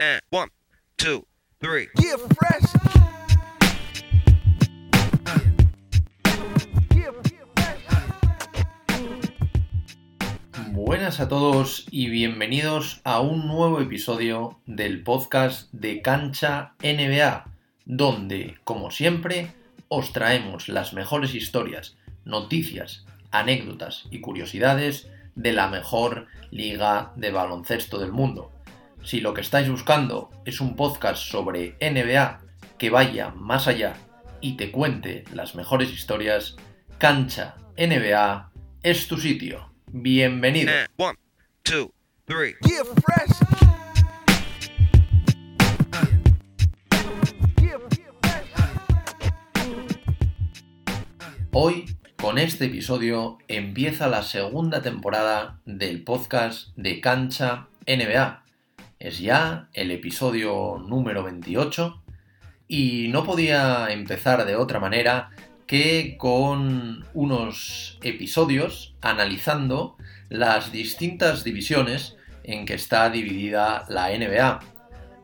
And one, two, three. Yeah, fresh. Buenas a todos y bienvenidos a un nuevo episodio del podcast de Cancha NBA, donde, como siempre, os traemos las mejores historias, noticias, anécdotas y curiosidades de la mejor liga de baloncesto del mundo. Si lo que estáis buscando es un podcast sobre NBA que vaya más allá y te cuente las mejores historias, Cancha NBA es tu sitio. Bienvenido. And one, two, three. yeah, fresh. Yeah, Hoy, con este episodio, empieza la segunda temporada del podcast de Cancha NBA. Es ya el episodio número 28 y no podía empezar de otra manera que con unos episodios analizando las distintas divisiones en que está dividida la NBA.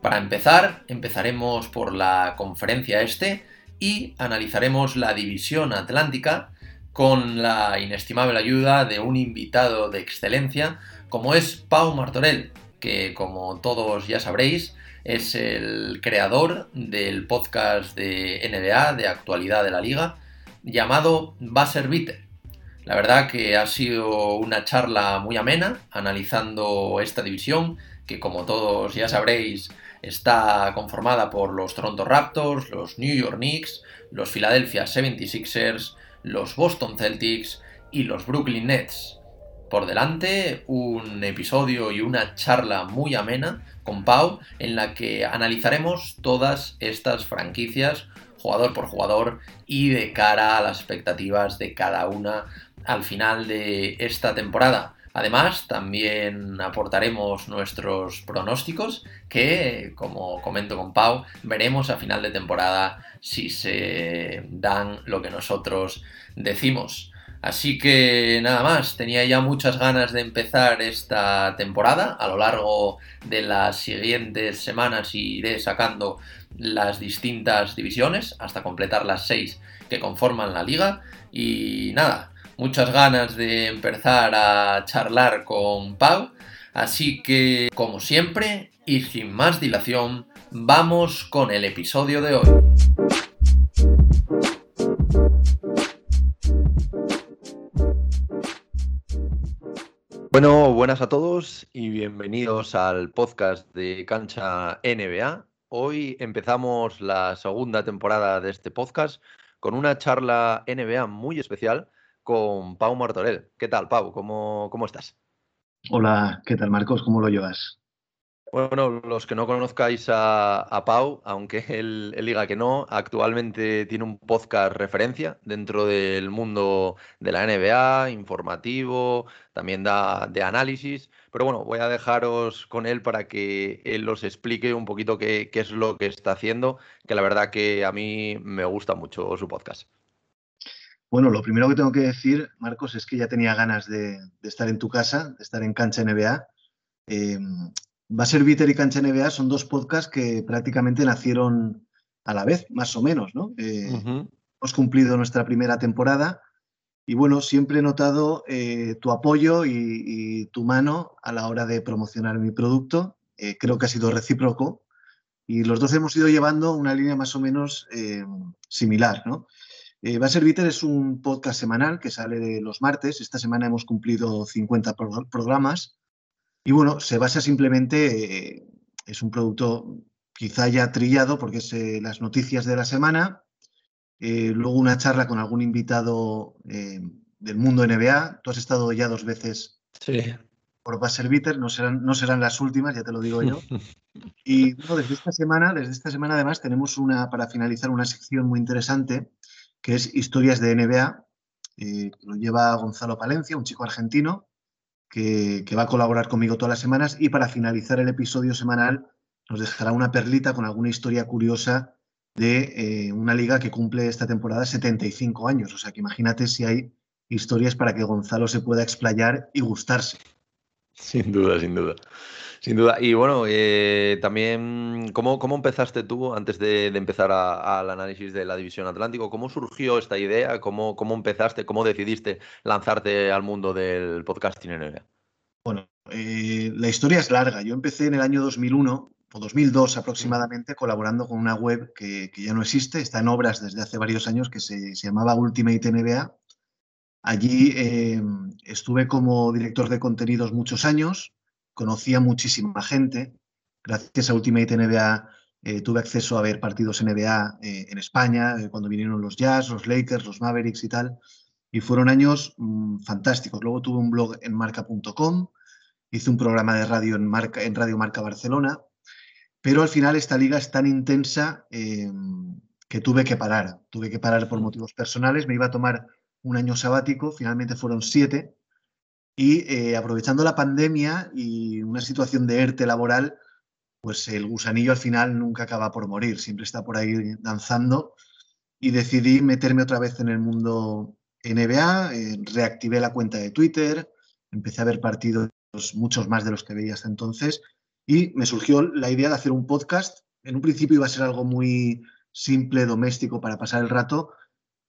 Para empezar, empezaremos por la conferencia este y analizaremos la división atlántica con la inestimable ayuda de un invitado de excelencia como es Pau Martorell, que como todos ya sabréis es el creador del podcast de NBA de actualidad de la liga llamado Buzzer Beater. La verdad que ha sido una charla muy amena analizando esta división que como todos ya sabréis está conformada por los Toronto Raptors, los New York Knicks, los Philadelphia 76ers, los Boston Celtics y los Brooklyn Nets. Por delante, un episodio y una charla muy amena con Pau en la que analizaremos todas estas franquicias jugador por jugador y de cara a las expectativas de cada una al final de esta temporada. Además, también aportaremos nuestros pronósticos que, como comento con Pau, veremos a final de temporada si se dan lo que nosotros decimos. Así que nada más, tenía ya muchas ganas de empezar esta temporada. A lo largo de las siguientes semanas iré sacando las distintas divisiones hasta completar las seis que conforman la liga. Y nada, muchas ganas de empezar a charlar con Pau. Así que, como siempre, y sin más dilación, vamos con el episodio de hoy. Bueno, buenas a todos y bienvenidos al podcast de Cancha NBA. Hoy empezamos la segunda temporada de este podcast con una charla NBA muy especial con Pau Martorell. ¿Qué tal, Pau? ¿Cómo, cómo estás? Hola, ¿qué tal Marcos? ¿Cómo lo llevas? Bueno, los que no conozcáis a, a Pau, aunque él, diga que no, actualmente tiene un podcast referencia dentro del mundo de la NBA, informativo, también da de análisis. Pero bueno, voy a dejaros con él para que él os explique un poquito qué, qué es lo que está haciendo, que la verdad que a mí me gusta mucho su podcast. Bueno, lo primero que tengo que decir, Marcos, es que ya tenía ganas de, de estar en tu casa, de estar en Cancha NBA. Eh, Va a ser Bitter y Cancha NBA son dos podcasts que prácticamente nacieron a la vez, más o menos, ¿no? Eh. Hemos cumplido nuestra primera temporada y bueno, siempre he notado eh, tu apoyo y, y tu mano a la hora de promocionar mi producto. Eh, creo que ha sido recíproco y los dos hemos ido llevando una línea más o menos similar, ¿no? Va a ser Bitter es un podcast semanal que sale de los martes. Esta semana hemos cumplido 50 pro- programas. Y bueno, se basa simplemente, eh, es un producto quizá ya trillado porque es eh, las noticias de la semana, eh, luego una charla con algún invitado del mundo NBA. Tú has estado ya dos veces Sí. por Buzzer no serán, no serán las últimas, ya te lo digo yo. Y bueno, desde esta semana, desde esta semana además tenemos una, para finalizar, una sección muy interesante que es Historias de NBA, lo lleva Gonzalo Palencia, un chico argentino, que, va a colaborar conmigo todas las semanas y para finalizar el episodio semanal nos dejará una perlita con alguna historia curiosa de eh, una liga que cumple esta temporada 75 años. O sea que imagínate si hay historias para que Gonzalo se pueda explayar y gustarse. Sin duda, sin duda. Sin duda. Y bueno, eh, también, ¿cómo, ¿cómo, empezaste tú antes de, empezar al análisis de la División Atlántico? ¿Cómo surgió esta idea? ¿Cómo, cómo empezaste? ¿Cómo decidiste lanzarte al mundo del podcasting en NBA? Bueno, eh, la historia es larga. Yo empecé en el año 2001 o 2002 aproximadamente colaborando con una web que, que ya no existe, está en obras desde hace varios años, que se, se llamaba Ultimate NBA. Allí eh, estuve como director de contenidos muchos años conocía muchísima gente. Gracias a Ultimate NBA eh, tuve acceso a ver partidos NBA eh, en España, eh, cuando vinieron los Jazz, los Lakers, los Mavericks y tal. Y fueron años mmm, fantásticos. Luego tuve un blog en marca.com, hice un programa de radio en, marca, en Radio Marca Barcelona, pero al final esta liga es tan intensa que tuve que parar. Tuve que parar por motivos personales. Me iba a tomar un año sabático, finalmente fueron siete y eh, aprovechando la pandemia y una situación de ERTE laboral, pues el gusanillo al final nunca acaba por morir, siempre está por ahí danzando. Y decidí meterme otra vez en el mundo NBA, eh, reactivé la cuenta de Twitter, empecé a ver partidos, muchos más de los que veía hasta entonces, y me surgió la idea de hacer un podcast. En un principio iba a ser algo muy simple, doméstico, para pasar el rato,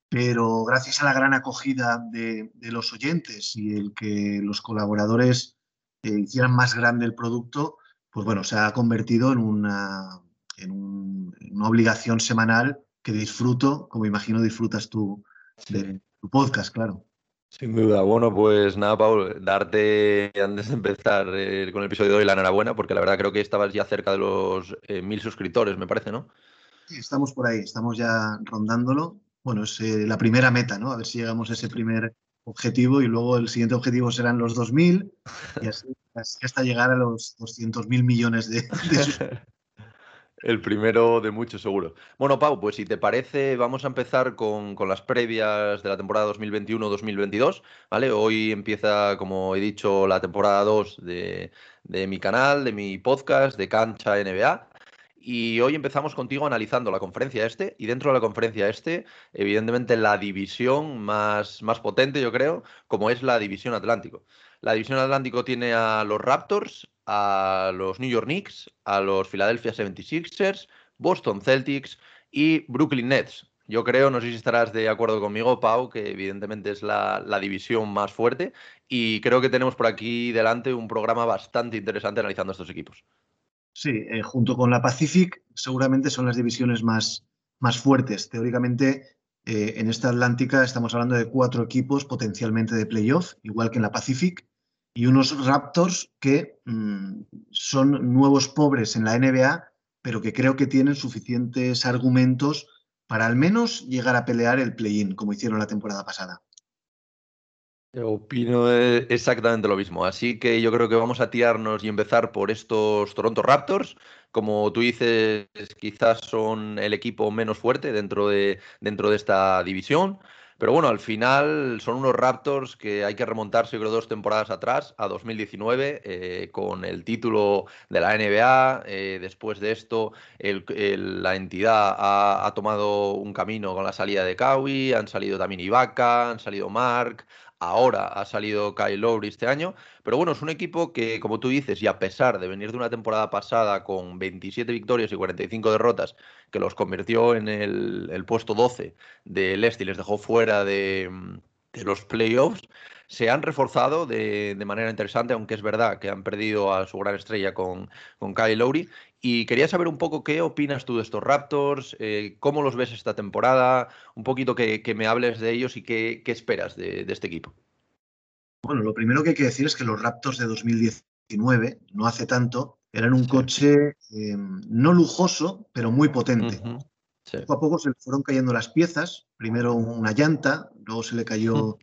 pero gracias a la gran acogida de, de los oyentes y el que los colaboradores eh, hicieran más grande el producto, pues bueno, se ha convertido en una, en, un, en una obligación semanal que disfruto, como imagino disfrutas tú de tu podcast, claro. Sin duda. Bueno, pues nada, Paul, darte antes de empezar eh, con el episodio de hoy la enhorabuena, porque la verdad creo que estabas ya cerca de los eh, mil suscriptores, me parece, ¿no? Sí, estamos por ahí, estamos ya rondándolo bueno, es eh, la primera meta, ¿no? A ver si llegamos a ese primer objetivo y luego el siguiente objetivo serán los 2.000 y así, hasta llegar a los 200.000 millones de, de El primero de muchos, seguro. Bueno, Pau, pues si te parece, vamos a empezar con, con las previas de la temporada 2021-2022, ¿vale? Hoy empieza, como he dicho, la temporada 2 de, de mi canal, de mi podcast, de Cancha NBA. Y hoy empezamos contigo analizando la conferencia este y dentro de la conferencia este, evidentemente la división más, más potente, yo creo, como es la división Atlántico. La división Atlántico tiene a los Raptors, a los New York Knicks, a los Philadelphia 76ers, Boston Celtics y Brooklyn Nets. Yo creo, no sé si estarás de acuerdo conmigo, Pau, que evidentemente es la, la, división más fuerte y creo que tenemos por aquí delante un programa bastante interesante analizando estos equipos. Sí, eh, junto con la Pacific seguramente son las divisiones más, más fuertes. Teóricamente, eh, en esta Atlántica estamos hablando de cuatro equipos potencialmente de playoff, igual que en la Pacific, y unos Raptors que mmm, son nuevos pobres en la NBA, pero que creo que tienen suficientes argumentos para al menos llegar a pelear el play-in, como hicieron la temporada pasada. Opino exactamente lo mismo. Así que yo creo que vamos a tirarnos y empezar por estos Toronto Raptors. Como tú dices, quizás son el equipo menos fuerte dentro de, dentro de esta división. Pero bueno, al final son unos Raptors que hay que remontarse, creo, dos temporadas atrás, a 2019, eh, con el título de la NBA. Eh, después de esto, la entidad ha, tomado un camino con la salida de Kawhi, han salido también Ibaka, han salido Mark, Ahora ha salido Kyle Lowry este año, pero bueno, es un equipo que, como tú dices, y a pesar de venir de una temporada pasada con 27 victorias y 45 derrotas, que los convirtió en el, puesto 12 del Este y les dejó fuera de, los playoffs, se han reforzado de, de, manera interesante, aunque es verdad que han perdido a su gran estrella con, con Kyle Lowry. Y quería saber un poco qué opinas tú de estos Raptors, eh, cómo los ves esta temporada, un poquito que, que me hables de ellos y qué, qué esperas de, de, este equipo. Bueno, lo primero que hay que decir es que los Raptors de 2019, no hace tanto, eran un coche eh, no lujoso, pero muy potente. Uh -huh. sí. Poco a poco se le fueron cayendo las piezas, primero una llanta, luego se le cayó uh -huh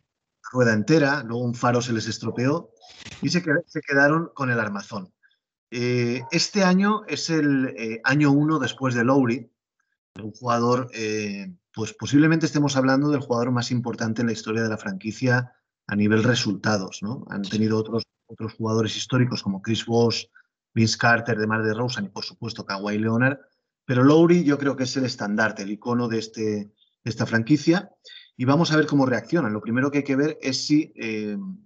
rueda entera, luego un faro se les estropeó y se, se quedaron con el armazón. Eh, este año es el eh, año uno después de Lowry, un jugador, eh, pues posiblemente estemos hablando del jugador más importante en la historia de la franquicia a nivel resultados. ¿no? Han tenido otros, otros jugadores históricos como Chris Bosh, Vince Carter, DeMar DeRozan y por supuesto Kawhi Leonard, pero Lowry yo creo que es el estandarte, el icono de, este, de esta franquicia y vamos a ver cómo reaccionan. Lo primero que hay que ver es si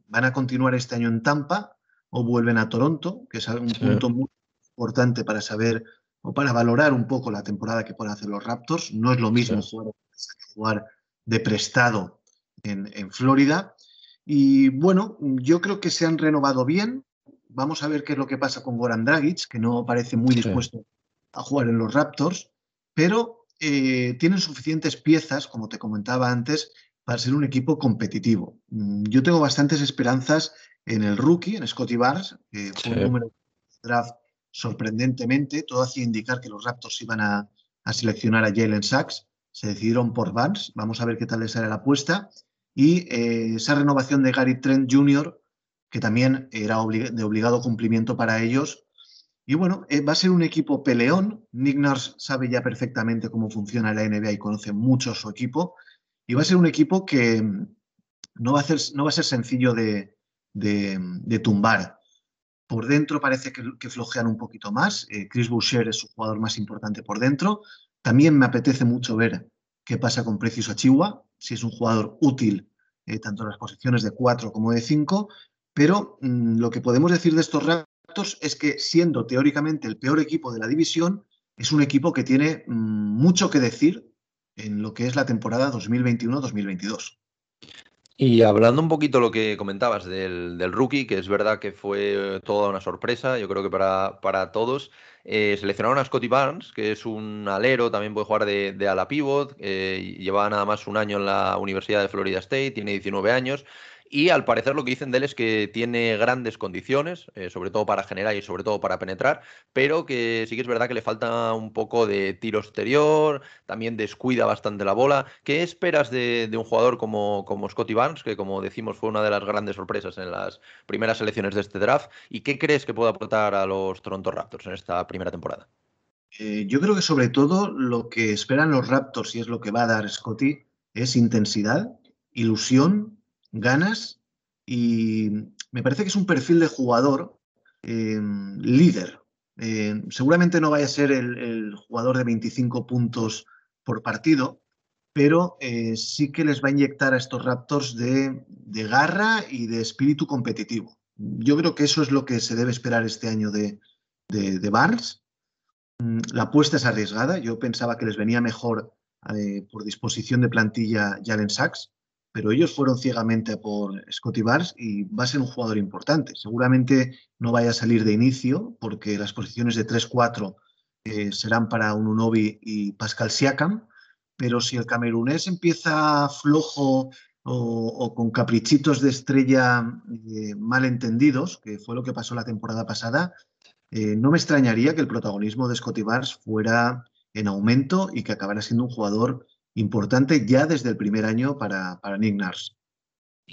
van a continuar este año en Tampa o vuelven a Toronto, que es un punto muy importante para saber o para valorar un poco la temporada que pueden hacer los Raptors. No es lo mismo jugar, de prestado en, Florida. Y bueno, yo creo que se han renovado bien. Vamos a ver qué es lo que pasa con Goran Dragic, que no parece muy dispuesto a jugar en los Raptors, pero eh, tienen suficientes piezas, como te comentaba antes, para ser un equipo competitivo. Mm, yo tengo bastantes esperanzas en el rookie, en Scotty Barnes, que fue un número de draft sorprendentemente. Todo hacía indicar que los Raptors iban a, seleccionar a Jalen Sachs. Se decidieron por Barnes. Vamos a ver qué tal les sale la apuesta. Y eh, esa renovación de Gary Trent Jr., que también era de obligado cumplimiento para ellos. Y bueno, eh, va a ser un equipo peleón. Nick Nurse sabe ya perfectamente cómo funciona la NBA y conoce mucho su equipo. Y va a ser un equipo que mm, no va a, no va a ser sencillo de, tumbar. Por dentro parece que, flojean un poquito más. Eh, Chris Boucher es su jugador más importante por dentro. También me apetece mucho ver qué pasa con Precious Achigua, si es un jugador útil eh, tanto en las posiciones de 4 como de 5. Pero mm, lo que podemos decir de estos Raptors es que siendo teóricamente el peor equipo de la división, es un equipo que tiene mm, mucho que decir en lo que es la temporada 2021-2022. Y hablando un poquito lo que comentabas del, rookie, que es verdad que fue toda una sorpresa, yo creo que para, para todos, eh, seleccionaron a Scotty Barnes, que es un alero, también puede jugar de, de ala pivot, eh, lleva nada más un año en la Universidad de Florida State, tiene 19 años, y al parecer lo que dicen de él es que tiene grandes condiciones, eh, sobre todo para generar y sobre todo para penetrar, pero que sí que es verdad que le falta un poco de tiro exterior, también descuida bastante la bola. ¿Qué esperas de, un jugador como, como Scotty Barnes, que como decimos fue una de las grandes sorpresas en las primeras elecciones de este draft? ¿Y qué crees que puede aportar a los Toronto Raptors en esta primera temporada? Eh, yo creo que sobre todo lo que esperan los Raptors y es lo que va a dar Scotty es intensidad, ilusión ganas y me parece que es un perfil de jugador em, líder. Em, seguramente no vaya a ser el, jugador de 25 puntos por partido, pero eh, sí que les va a inyectar a estos Raptors de, garra y de espíritu competitivo. Yo creo que eso es lo que se debe esperar este año de, de, Barnes. Mm, la apuesta es arriesgada. Yo pensaba que les venía mejor eh, por disposición de plantilla Jalen Sachs, pero ellos fueron ciegamente por Scotty Barnes y va a ser un jugador importante. Seguramente no vaya a salir de inicio porque las posiciones de 3-4 eh, serán para un Unovi y Pascal Siakam, pero si el camerunés empieza flojo o, con caprichitos de estrella eh, mal entendidos, que fue lo que pasó la temporada pasada, eh, no me extrañaría que el protagonismo de Scotty Barnes fuera en aumento y que acabara siendo un jugador importante ya desde el primer año para, para Nick Nars.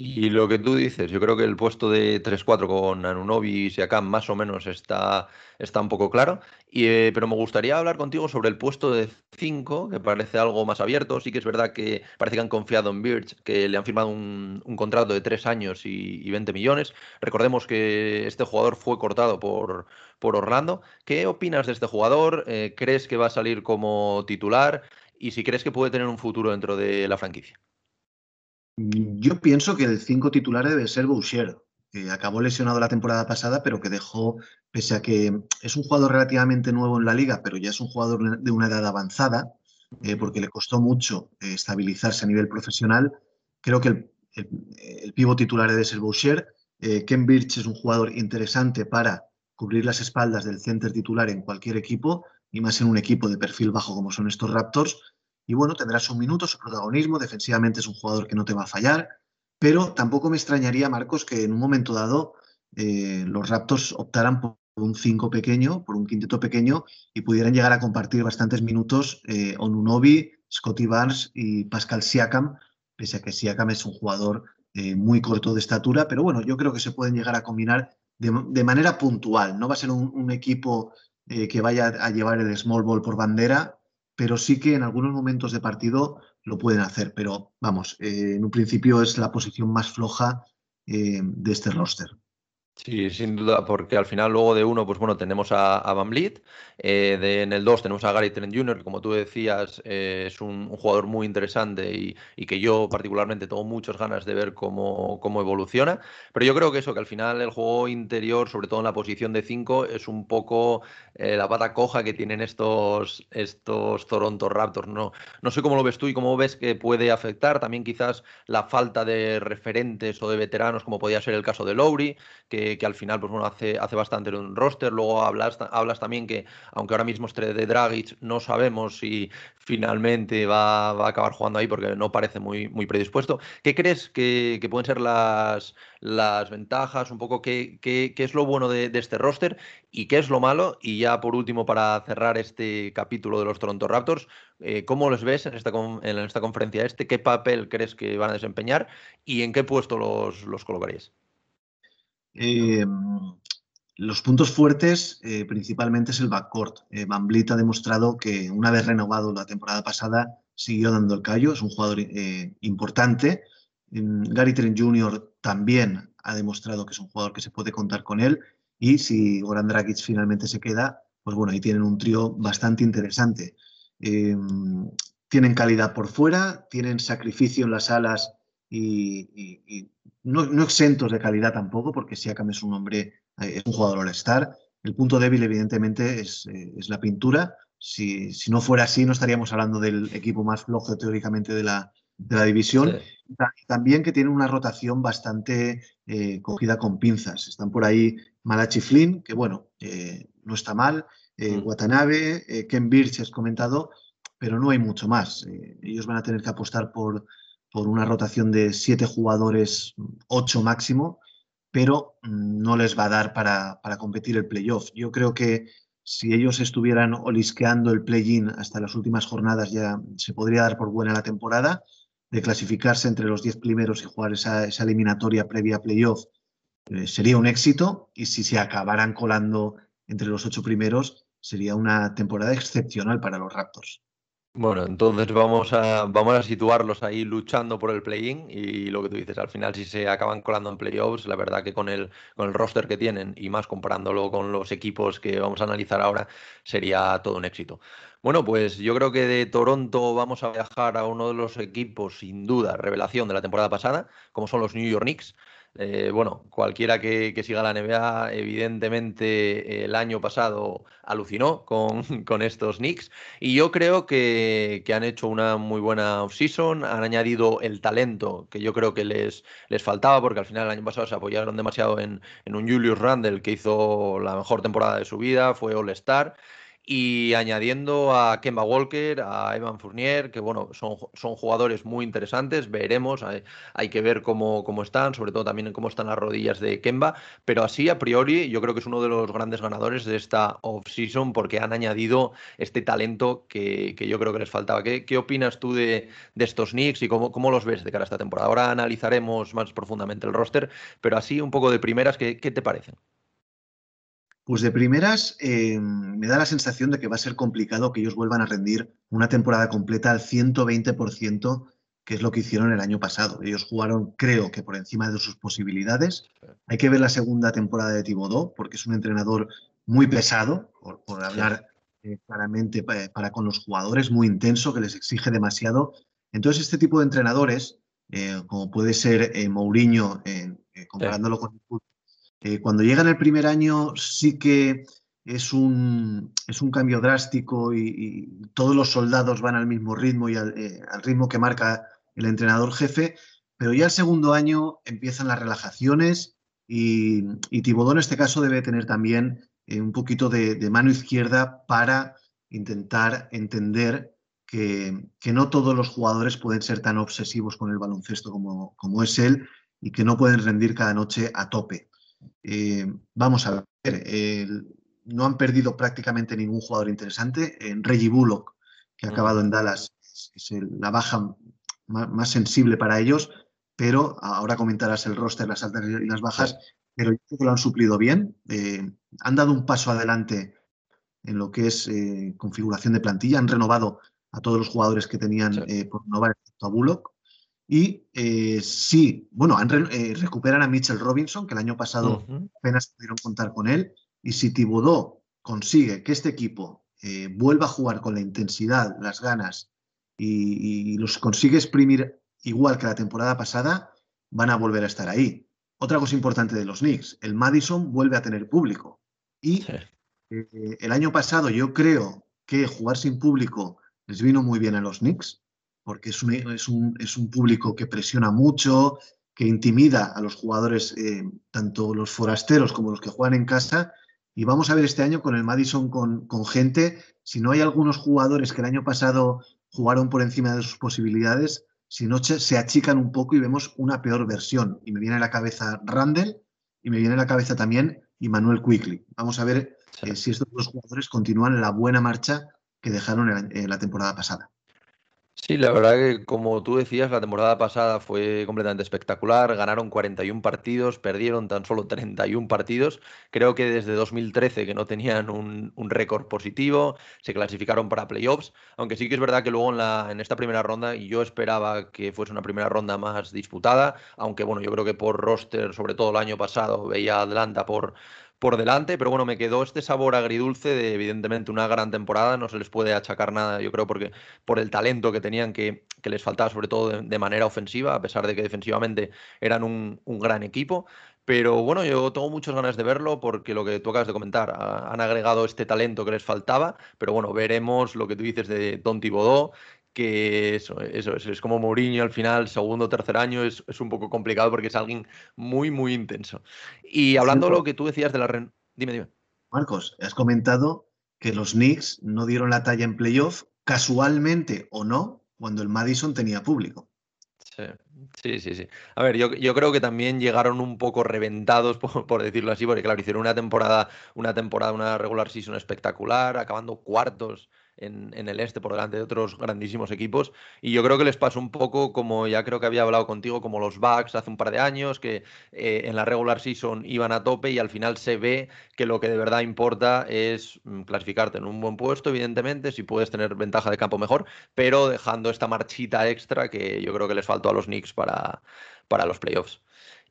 Y lo que tú dices, yo creo que el puesto de 3-4 con Anunobi y Siakam más o menos está, está un poco claro. Y, eh, pero me gustaría hablar contigo sobre el puesto de 5, que parece algo más abierto. Sí que es verdad que parece que han confiado en Birch, que le han firmado un, contrato de 3 años y, 20 millones. Recordemos que este jugador fue cortado por, por Orlando. ¿Qué opinas de este jugador? Eh, ¿Crees que va a salir como titular? Y si crees que puede tener un futuro dentro de la franquicia. Yo pienso que el 5 titular debe ser Boucher, que acabó lesionado la temporada pasada, pero que dejó, pese a que es un jugador relativamente nuevo en la liga, pero ya es un jugador de una edad avanzada, eh, porque le costó mucho eh, estabilizarse a nivel profesional. Creo que el, el, pivo titular debe ser Boucher. Eh, Ken Birch es un jugador interesante para cubrir las espaldas del center titular en cualquier equipo y más en un equipo de perfil bajo como son estos Raptors. Y bueno, tendrá su minuto, su protagonismo, defensivamente es un jugador que no te va a fallar, pero tampoco me extrañaría, Marcos, que en un momento dado eh, los Raptors optaran por un 5 pequeño, por un quinteto pequeño y pudieran llegar a compartir bastantes minutos eh, Onunobi, Scotty Barnes y Pascal Siakam, pese a que Siakam es un jugador eh, muy corto de estatura, pero bueno, yo creo que se pueden llegar a combinar de, manera puntual. No va a ser un equipo eh, que vaya a llevar el small ball por bandera, pero sí que en algunos momentos de partido lo pueden hacer. Pero vamos, eh, en un principio es la posición más floja eh, de este roster. Sí, sin duda, porque al final luego de uno, pues bueno, tenemos a, a Van Vliet, eh, en el 2 tenemos a Gary Trent Jr., que como tú decías, eh, es un, jugador muy interesante y, y, que yo particularmente tengo muchas ganas de ver cómo, cómo, evoluciona, pero yo creo que eso, que al final el juego interior, sobre todo en la posición de 5, es un poco eh, la pata coja que tienen estos, estos Toronto Raptors, no, no sé cómo lo ves tú y cómo ves que puede afectar también quizás la falta de referentes o de veteranos, como podía ser el caso de Lowry, que que, al final pues bueno, hace, hace bastante un roster. Luego hablas, hablas también que, aunque ahora mismo esté de Dragic, no sabemos si finalmente va, va, a acabar jugando ahí porque no parece muy, muy predispuesto. ¿Qué crees que, pueden ser las, las ventajas? Un poco qué, qué, qué es lo bueno de, de, este roster y qué es lo malo. Y ya por último, para cerrar este capítulo de los Toronto Raptors, eh, ¿cómo los ves en esta, en esta conferencia este? ¿Qué papel crees que van a desempeñar y en qué puesto los, los colocarías? Eh, los puntos fuertes eh, principalmente es el backcourt. Eh, ha demostrado que una vez renovado la temporada pasada siguió dando el callo, es un jugador eh, importante. Gary Trent Jr. también ha demostrado que es un jugador que se puede contar con él y si Goran Dragic finalmente se queda, pues bueno, ahí tienen un trío bastante interesante. tienen calidad por fuera, tienen sacrificio en las alas y, y, y no, no, exentos de calidad tampoco, porque Siakam es un hombre, es un jugador all-star. El punto débil, evidentemente, es, eh, es la pintura. Si, si, no fuera así, no estaríamos hablando del equipo más flojo teóricamente de la, de la división. Sí. También que tiene una rotación bastante eh, cogida con pinzas. Están por ahí Malachi Flynn, que bueno, eh, no está mal. Mm. Watanabe, Ken Birch has comentado, pero no hay mucho más. ellos van a tener que apostar por, por una rotación de siete jugadores, ocho máximo, pero mm, no les va a dar para, para competir el playoff. Yo creo que si ellos estuvieran olisqueando el play-in hasta las últimas jornadas ya se podría dar por buena la temporada, de clasificarse entre los diez primeros y jugar esa, esa eliminatoria previa a playoff eh, sería un éxito y si se acabaran colando entre los ocho primeros sería una temporada excepcional para los Raptors. Bueno, entonces vamos a, vamos a situarlos ahí luchando por el play-in y lo que tú dices, al final si se acaban colando en playoffs, la verdad que con el, con el roster que tienen y más comparándolo con los equipos que vamos a analizar ahora, sería todo un éxito. Bueno, pues yo creo que de Toronto vamos a viajar a uno de los equipos, sin duda, revelación de la temporada pasada, como son los New York Knicks. Eh, bueno, cualquiera que, que, siga la NBA, evidentemente el año pasado alucinó con, con estos Knicks. Y yo creo que, que, han hecho una muy buena offseason, han añadido el talento que yo creo que les, les faltaba porque al final el año pasado se apoyaron demasiado en, en un Julius Randle que hizo la mejor temporada de su vida, fue All-Star y añadiendo a Kemba Walker, a Evan Fournier, que bueno, son, son jugadores muy interesantes, veremos, hay, que ver cómo, cómo, están, sobre todo también cómo están las rodillas de Kemba, pero así a priori yo creo que es uno de los grandes ganadores de esta off-season porque han añadido este talento que, que, yo creo que les faltaba. ¿Qué, qué opinas tú de, de, estos Knicks y cómo, cómo los ves de cara a esta temporada? Ahora analizaremos más profundamente el roster, pero así un poco de primeras, ¿qué, qué te parecen? Pues de primeras eh, me da la sensación de que va a ser complicado que ellos vuelvan a rendir una temporada completa al 120%, que es lo que hicieron el año pasado. Ellos jugaron, creo que por encima de sus posibilidades. Hay que ver la segunda temporada de Thibodeau, porque es un entrenador muy pesado, por, por hablar eh, claramente para, para, con los jugadores, muy intenso, que les exige demasiado. Entonces, este tipo de entrenadores, eh, como puede ser eh, Mourinho, comparándolo sí. con el eh, cuando llega en el primer año sí que es un, es un cambio drástico y, todos los soldados van al mismo ritmo y al, eh, al, ritmo que marca el entrenador jefe, pero ya el segundo año empiezan las relajaciones y, y en este caso debe tener también eh, un poquito de, de, mano izquierda para intentar entender que, que, no todos los jugadores pueden ser tan obsesivos con el baloncesto como, como es él y que no pueden rendir cada noche a tope. Eh, vamos a ver, no han perdido prácticamente ningún jugador interesante. En Reggie Bullock, que ha acabado en Dallas, es el, la baja más, más, sensible para ellos, pero ahora comentarás el roster, las altas y las bajas, pero yo creo que lo han suplido bien. Eh, han dado un paso adelante en lo que es eh, configuración de plantilla, han renovado a todos los jugadores que tenían sí. por renovar, excepto a Bullock. Y eh, sí, bueno, eh, recuperan a Mitchell Robinson, que el año pasado apenas pudieron contar con él. Y si Thibodeau consigue que este equipo eh, vuelva a jugar con la intensidad, las ganas y, los consigue exprimir igual que la temporada pasada, van a volver a estar ahí. Otra cosa importante de los Knicks, el Madison vuelve a tener público. Y el año pasado yo creo que jugar sin público les vino muy bien a los Knicks porque es un, es un, es un público que presiona mucho, que intimida a los jugadores, eh, tanto los forasteros como los que juegan en casa. Y vamos a ver este año con el Madison con, con, gente, si no hay algunos jugadores que el año pasado jugaron por encima de sus posibilidades, si no se achican un poco y vemos una peor versión. Y me viene a la cabeza Randall y me viene a la cabeza también Immanuel Quickly. Vamos a ver eh, si estos dos jugadores continúan la buena marcha que dejaron en la temporada pasada. Sí, la verdad que como tú decías, la temporada pasada fue completamente espectacular. Ganaron 41 partidos, perdieron tan solo 31 partidos. Creo que desde 2013 que no tenían un, récord positivo, se clasificaron para playoffs. Aunque sí que es verdad que luego en, la, en esta primera ronda, yo esperaba que fuese una primera ronda más disputada, aunque bueno, yo creo que por roster, sobre todo el año pasado, veía a Atlanta por por delante, pero bueno, me quedó este sabor agridulce de evidentemente una gran temporada, no se les puede achacar nada, yo creo, porque por el talento que tenían que, que les faltaba sobre todo de, manera ofensiva, a pesar de que defensivamente eran un, un, gran equipo. Pero bueno, yo tengo muchas ganas de verlo porque lo que tú acabas de comentar, han agregado este talento que les faltaba, pero bueno, veremos lo que tú dices de Don Thibodeau, que eso, eso, es como Mourinho al final, segundo o tercer año, es, un poco complicado porque es alguien muy, muy intenso. Y hablando de lo que tú decías de la... Dime, dime. Marcos, has comentado que los Knicks no dieron la talla en playoff, casualmente o no, cuando el Madison tenía público. Sí, sí, sí. A ver, yo, yo, creo que también llegaron un poco reventados, por, por, decirlo así, porque claro, hicieron una temporada, una temporada, una regular season espectacular, acabando cuartos en, el este por delante de otros grandísimos equipos. Y yo creo que les pasó un poco como ya creo que había hablado contigo, como los Bucks hace un par de años, que eh, en la regular season iban a tope y al final se ve que lo que de verdad importa es mm, clasificarte en un buen puesto, evidentemente, si puedes tener ventaja de campo mejor, pero dejando esta marchita extra que yo creo que les faltó a los Knicks para, para los playoffs.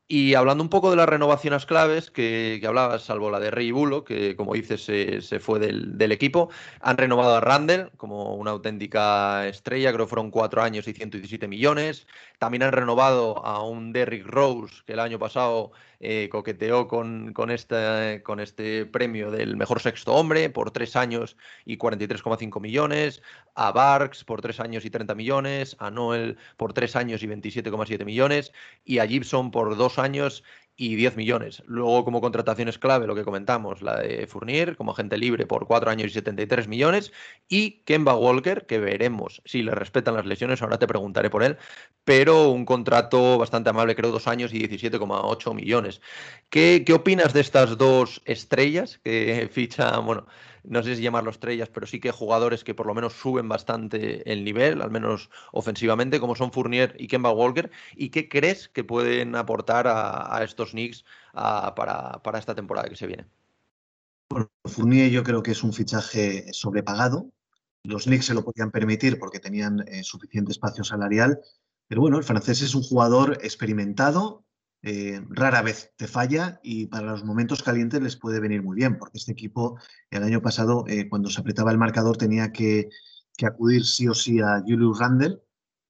Y hablando un poco de las renovaciones claves que, hablabas, salvo la de Rey Bulo, que como dices se, se fue del, del, equipo, han renovado a Randall como una auténtica estrella, creo que fueron cuatro años y 117 millones. También han renovado a un Derrick Rose, que el año pasado eh, coqueteó con, con, este, con este premio del mejor sexto hombre por tres años y 43,5 millones, a Barks por tres años y 30 millones, a Noel por tres años y 27,7 millones y a Gibson por dos años y 10 millones. Luego, como contrataciones clave, lo que comentamos, la de Fournier como agente libre por 4 años y 73 millones. Y Kemba Walker, que veremos si le respetan las lesiones, ahora te preguntaré por él, pero un contrato bastante amable, creo, 2 años y 17,8 millones. ¿Qué, ¿Qué opinas de estas dos estrellas que ficha, bueno, no sé si llamarlos estrellas, pero sí que jugadores que por lo menos suben bastante el nivel, al menos ofensivamente, como son Fournier y Kemba Walker. ¿Y qué crees que pueden aportar a, estos Knicks para, esta temporada que se viene? Bueno, Fournier yo creo que es un fichaje sobrepagado. Los Knicks se lo podían permitir porque tenían eh, suficiente espacio salarial. Pero bueno, el francés es un jugador experimentado, eh, rara vez te falla y para los momentos calientes les puede venir muy bien, porque este equipo el año pasado, eh, cuando se apretaba el marcador, tenía que, acudir sí o sí a Julius Randle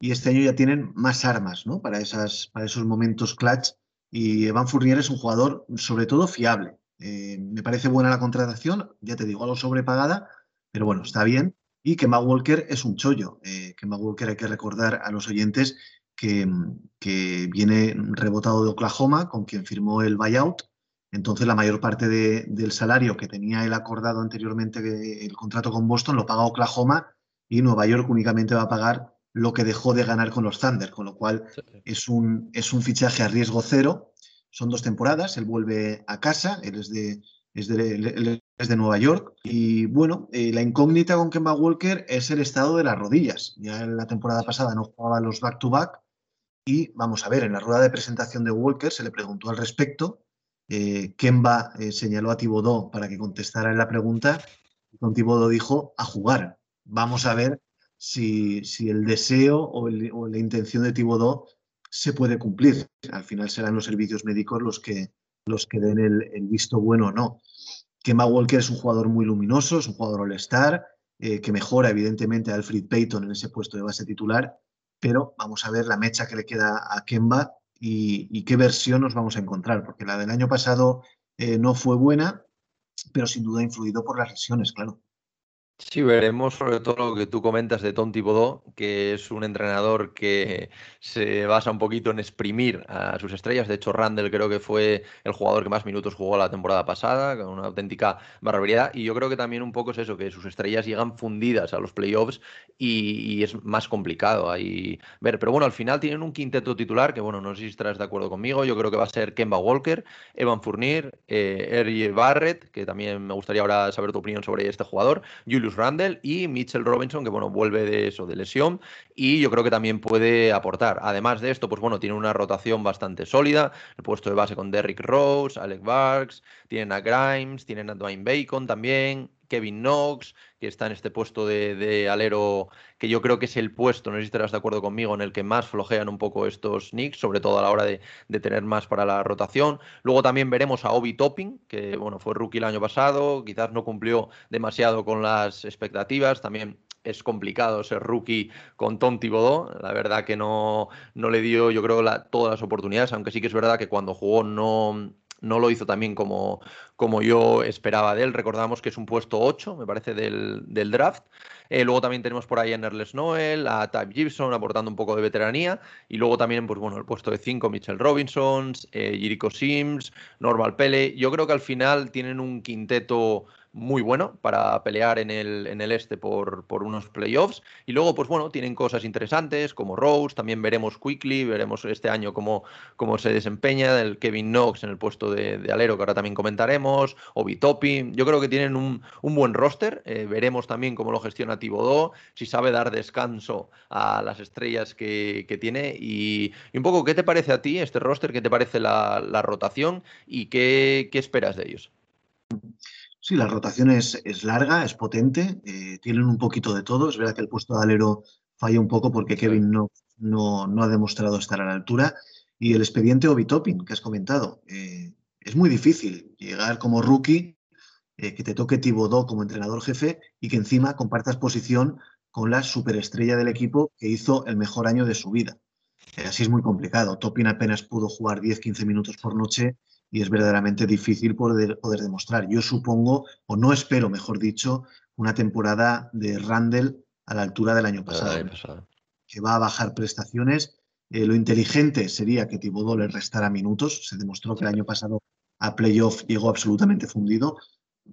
y este año ya tienen más armas ¿no? para, esas, para esos momentos clutch y Evan Fournier es un jugador sobre todo fiable. Eh, me parece buena la contratación, ya te digo, algo sobrepagada, pero bueno, está bien. Y Kemba Walker es un chollo. Kemba Walker hay que recordar a los oyentes que, viene rebotado de Oklahoma, con quien firmó el buyout. Entonces, la mayor parte del salario que tenía él acordado anteriormente, el contrato con Boston, lo paga Oklahoma y Nueva York únicamente va a pagar lo que dejó de ganar con los Thunder, con lo cual es un, es un fichaje a riesgo cero. Son dos temporadas, él vuelve a casa, él es de, es de, es de Nueva York. Y bueno, eh, la incógnita con Kemba Walker es el estado de las rodillas. Ya en la temporada pasada no jugaba los back-to-back back y vamos a ver, en la rueda de presentación de Walker se le preguntó al respecto. Eh, Kemba eh, señaló a Tibodó para que contestara en la pregunta. Y con Tibodó dijo a jugar. Vamos a ver si, si el deseo o, la intención de Tibodó se puede cumplir. Al final serán los servicios médicos los que, los que den el, visto bueno o no. Kemba Walker es un jugador muy luminoso, es un jugador all-star, eh, que mejora evidentemente a Alfred Payton en ese puesto de base titular, pero vamos a ver la mecha que le queda a Kemba y, qué versión nos vamos a encontrar, porque la del año pasado eh, no fue buena, pero sin duda influido por las lesiones, claro. Sí, veremos sobre todo lo que tú comentas de Tom Thibodeau, que es un entrenador que se basa un poquito en exprimir a sus estrellas. De hecho, Randall creo que fue el jugador que más minutos jugó la temporada pasada, con una auténtica barbaridad. Y yo creo que también un poco es eso, que sus estrellas llegan fundidas a los playoffs y, es más complicado ahí ver. Pero bueno, al final tienen un quinteto titular que, bueno, no sé si estarás de acuerdo conmigo. Yo creo que va a ser Kemba Walker, Evan Fournier, eh, Barrett, que también me gustaría ahora saber tu opinión sobre este jugador, Julius Randle y Mitchell Robinson, que bueno, vuelve de eso, de lesión, y yo creo que también puede aportar. Además de esto, pues bueno, tiene una rotación bastante sólida, el puesto de base con Derrick Rose, Alec Barks, tienen a Grimes, tienen a Dwayne Bacon también, Kevin Knox, que está en este puesto de, alero, que yo creo que es el puesto, no sé si estarás de acuerdo conmigo, en el que más flojean un poco estos Knicks, sobre todo a la hora de, tener más para la rotación. Luego también veremos a Obi Topping, que bueno, fue rookie el año pasado, quizás no cumplió demasiado con las expectativas, también es complicado ser rookie con Tom Thibodeau. La verdad que no, no le dio, yo creo, todas las oportunidades, aunque sí que es verdad que cuando jugó no, no lo hizo también como, como yo esperaba de él. Recordamos que es un puesto 8, me parece, del, draft. Eh, luego también tenemos por ahí a Nerles Noel, a Type Gibson aportando un poco de veteranía. Y luego también, pues bueno, el puesto de 5, Mitchell Robinson, eh, Sims, Normal Pele. Yo creo que al final tienen un quinteto muy bueno para pelear en el, en el este por, por, unos playoffs. Y luego, pues bueno, tienen cosas interesantes como Rose, también veremos Quickly, veremos este año cómo, cómo se desempeña el Kevin Knox en el puesto de, alero, que ahora también comentaremos, o Bitopi. Yo creo que tienen un, un buen roster. Eh, veremos también cómo lo gestiona Tibodó, si sabe dar descanso a las estrellas que, que tiene. Y, un poco, ¿qué te parece a ti este roster? ¿Qué te parece la, la rotación? ¿Y qué, qué esperas de ellos? Sí, la rotación es, larga, es potente, eh, tienen un poquito de todo. Es verdad que el puesto de alero falla un poco porque Kevin no, no, ha demostrado estar a la altura. Y el expediente Obi-Topping que has comentado, eh, es muy difícil llegar como rookie, eh, que te toque Tibodó como entrenador jefe y que encima compartas posición con la superestrella del equipo que hizo el mejor año de su vida. así es muy complicado. Topping apenas pudo jugar 10-15 minutos por noche y es verdaderamente difícil poder, poder demostrar. Yo supongo, o no espero, mejor dicho, una temporada de Randall a la altura del año pasado, que va a bajar prestaciones. Eh, lo inteligente sería que Thibodeau le restara minutos. Se demostró que el año pasado a playoff llegó absolutamente fundido,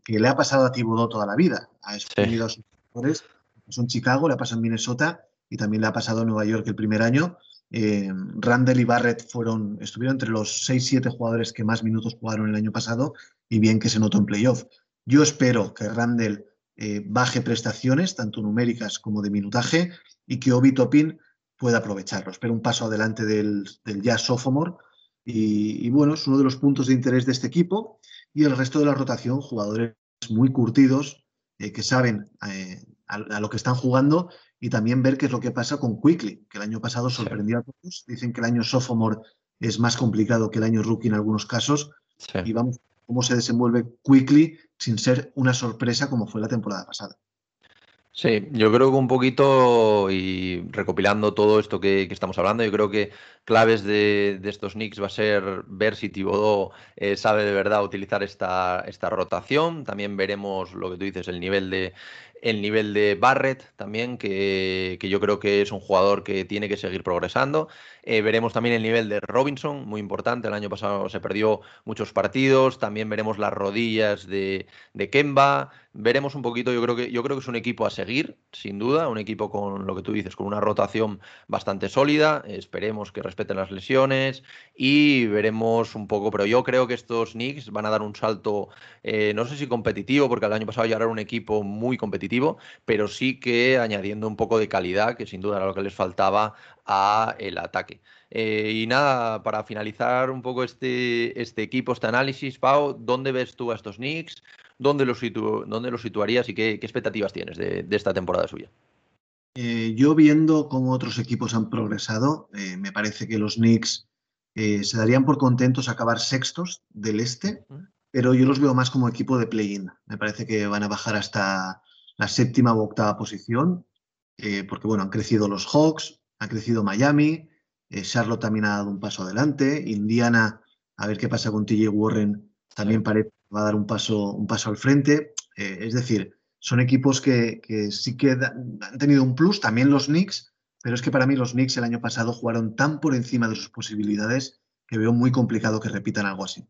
que le ha pasado a Thibodeau toda la vida. Ha exprimido a sus jugadores. Son Chicago, le ha pasado en Minnesota y también le ha pasado en Nueva York el primer año. Eh, Randall y Barrett fueron, estuvieron entre los 6-7 jugadores que más minutos jugaron el año pasado y bien que se notó en playoff. Yo espero que Randall eh, baje prestaciones, tanto numéricas como de minutaje, y que Obi Topin pueda aprovecharlo. Espero un paso adelante del, del ya sophomore y, bueno, es uno de los puntos de interés de este equipo y el resto de la rotación, jugadores muy curtidos eh, que saben a, lo que están jugando y también ver qué es lo que pasa con Quickly, que el año pasado sorprendió a todos. Dicen que el año sophomore es más complicado que el año rookie en algunos casos. Y vamos, cómo se desenvuelve Quickly sin ser una sorpresa como fue la temporada pasada. Sí, yo creo que un poquito, y recopilando todo esto que, estamos hablando, yo creo que claves de, estos Knicks va a ser ver si Thibodeau eh, sabe de verdad utilizar esta, esta rotación. También veremos lo que tú dices, el nivel de, el nivel de Barrett también, que, yo creo que es un jugador que tiene que seguir progresando. Eh, veremos también el nivel de Robinson, muy importante. El año pasado se perdió muchos partidos. También veremos las rodillas de, de Kemba. Veremos un poquito, yo creo, que, yo creo que es un equipo a seguir, sin duda. Un equipo con lo que tú dices, con una rotación bastante sólida. Esperemos que respeten las lesiones y veremos un poco. Pero yo creo que estos Knicks van a dar un salto, eh, no sé si competitivo, porque el año pasado ya era un equipo muy competitivo pero sí que añadiendo un poco de calidad, que sin duda era lo que les faltaba a el ataque. Eh, y nada, para finalizar un poco este, este equipo, este análisis, Pau, ¿dónde ves tú a estos Knicks? ¿Dónde los, dónde los situarías y qué, expectativas tienes de, esta temporada suya? Eh, yo viendo cómo otros equipos han progresado, eh, me parece que los Knicks eh, se darían por contentos acabar sextos del este, pero yo los veo más como equipo de play-in. Me parece que van a bajar hasta la séptima o octava posición, porque bueno, han crecido los Hawks, ha crecido Miami, Charlotte también ha dado un paso adelante, Indiana, a ver qué pasa con TJ Warren, también parece que va a dar un paso, un paso al frente. es decir, son equipos que, sí que han tenido un plus, también los Knicks, pero es que para mí los Knicks el año pasado jugaron tan por encima de sus posibilidades que veo muy complicado que repitan algo así.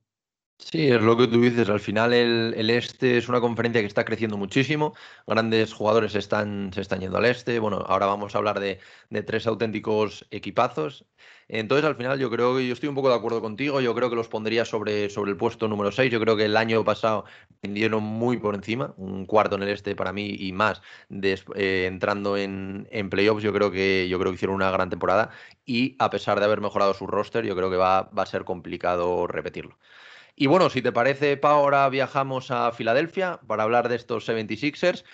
Sí, es lo que tú dices. Al final el, este es una conferencia que está creciendo muchísimo. Grandes jugadores están, se están yendo al este. Bueno, ahora vamos a hablar de, de tres auténticos equipazos. Entonces, al final, yo creo que yo estoy un poco de acuerdo contigo. Yo creo que los pondría sobre, sobre el puesto número 6. Yo creo que el año pasado vendieron muy por encima, un cuarto en el este para mí y más eh, entrando en, en, playoffs. Yo creo, que, yo creo que hicieron una gran temporada y a pesar de haber mejorado su roster, yo creo que va, va a ser complicado repetirlo. Y bueno, si te parece, Pa, ahora viajamos a Filadelfia para hablar de estos 76ers.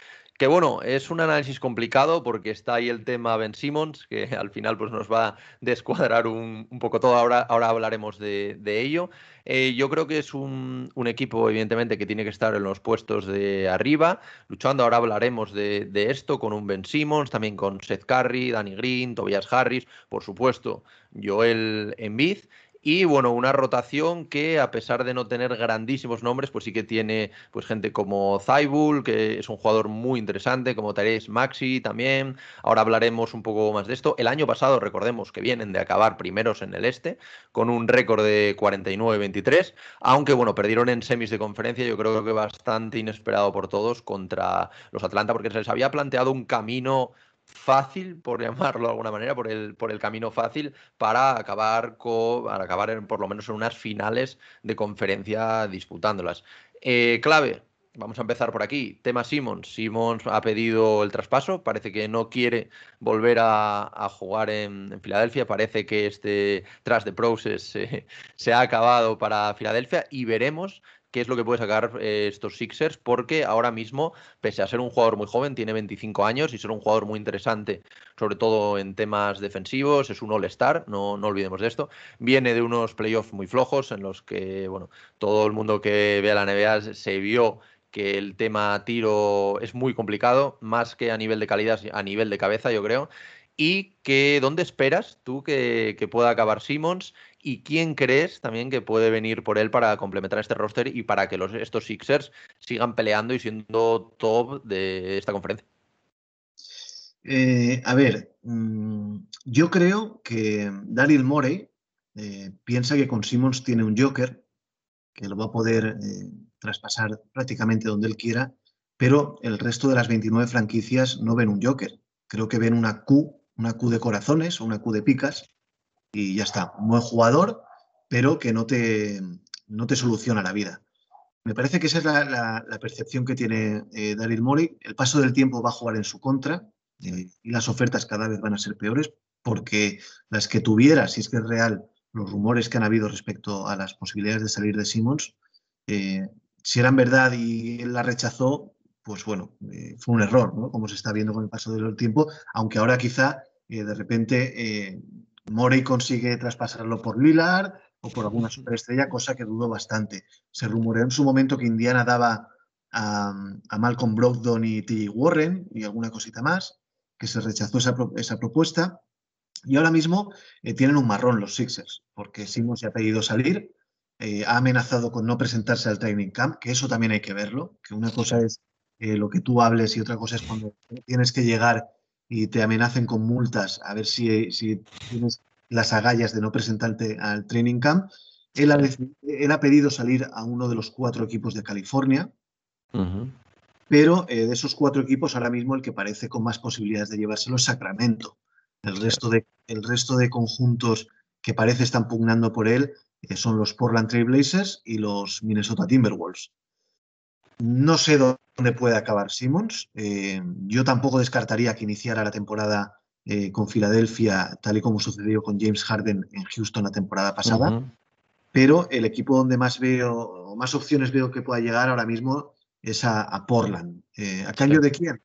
Que bueno, es un análisis complicado porque está ahí el tema Ben Simmons, que al final pues, nos va a descuadrar un, poco todo. Ahora, ahora hablaremos de, ello. Eh, yo creo que es un, equipo, evidentemente, que tiene que estar en los puestos de arriba, luchando. Ahora hablaremos de, de esto con un Ben Simmons, también con Seth Curry, Danny Green, Tobias Harris, por supuesto, Joel Embiid. Y bueno, una rotación que a pesar de no tener grandísimos nombres, pues sí que tiene pues gente como Zaibul, que es un jugador muy interesante, como Therese Maxi también. Ahora hablaremos un poco más de esto. El año pasado, recordemos que vienen de acabar primeros en el este, con un récord de 49-23, aunque bueno, perdieron en semis de conferencia, yo creo que bastante inesperado por todos contra los Atlanta, porque se les había planteado un camino fácil, por llamarlo de alguna manera, por el, por el camino fácil para acabar, para acabar en, por lo menos en unas finales de conferencia disputándolas. Eh, clave, vamos a empezar por aquí. Tema Simmons. Simmons ha pedido el traspaso, parece que no quiere volver a, jugar en, Filadelfia, parece que este tras de process se ha acabado para Filadelfia y veremos qué es lo que puede sacar eh, estos Sixers, porque ahora mismo, pese a ser un jugador muy joven, tiene 25 años y ser un jugador muy interesante, sobre todo en temas defensivos, es un All-Star, no, no olvidemos de esto. Viene de unos playoffs muy flojos en los que, bueno, todo el mundo que vea la NBA se vio que el tema tiro es muy complicado, más que a nivel de calidad, a nivel de cabeza, yo creo. Y que, ¿dónde esperas tú que, pueda acabar Simmons ¿Y quién crees también que puede venir por él para complementar este roster y para que los, estos Sixers sigan peleando y siendo top de esta conferencia? Eh, a ver, mm, yo creo que Daryl Morey eh, piensa que con Simmons tiene un Joker que lo va a poder eh, traspasar prácticamente donde él quiera, pero el resto de las 29 franquicias no ven un Joker. Creo que ven una Q, una Q de corazones o una Q de picas, y ya está. Un buen jugador, pero que no te, no te soluciona la vida. Me parece que esa es la, percepción que tiene eh, Daryl Morey. El paso del tiempo va a jugar en su contra eh, y las ofertas cada vez van a ser peores porque las que tuviera, si es que es real, los rumores que han habido respecto a las posibilidades de salir de Simmons, eh, si eran verdad y él la rechazó, pues bueno, fue un error, como se está viendo con el paso del tiempo, aunque ahora quizá de repente Morey consigue traspasarlo por Lillard o por alguna superestrella, cosa que dudo bastante. Se rumoreó en su momento que Indiana daba a, Malcolm Brogdon y T. Warren y alguna cosita más, que se rechazó esa, propuesta. Y ahora mismo eh, tienen un marrón los Sixers, porque Simmons ya ha pedido salir, eh, ha amenazado con no presentarse al training camp, que eso también hay que verlo, que una cosa es eh, lo que tú hables y otra cosa es cuando tienes que llegar y te amenacen con multas a ver si, si tienes las agallas de no presentarte al training camp. Él ha, él ha pedido salir a uno de los cuatro equipos de California, pero eh, de esos cuatro equipos ahora mismo el que parece con más posibilidades de llevárselo es Sacramento. El resto de, el resto de conjuntos que parece están pugnando por él eh, son los Portland Trail Blazers y los Minnesota Timberwolves. No sé dónde puede acabar Simmons. Eh, yo tampoco descartaría que iniciara la temporada eh, con Filadelfia, tal y como sucedió con James Harden en Houston la temporada pasada. Pero el equipo donde más veo, más opciones veo que pueda llegar ahora mismo es a, Portland. Eh, ¿A cambio de quién?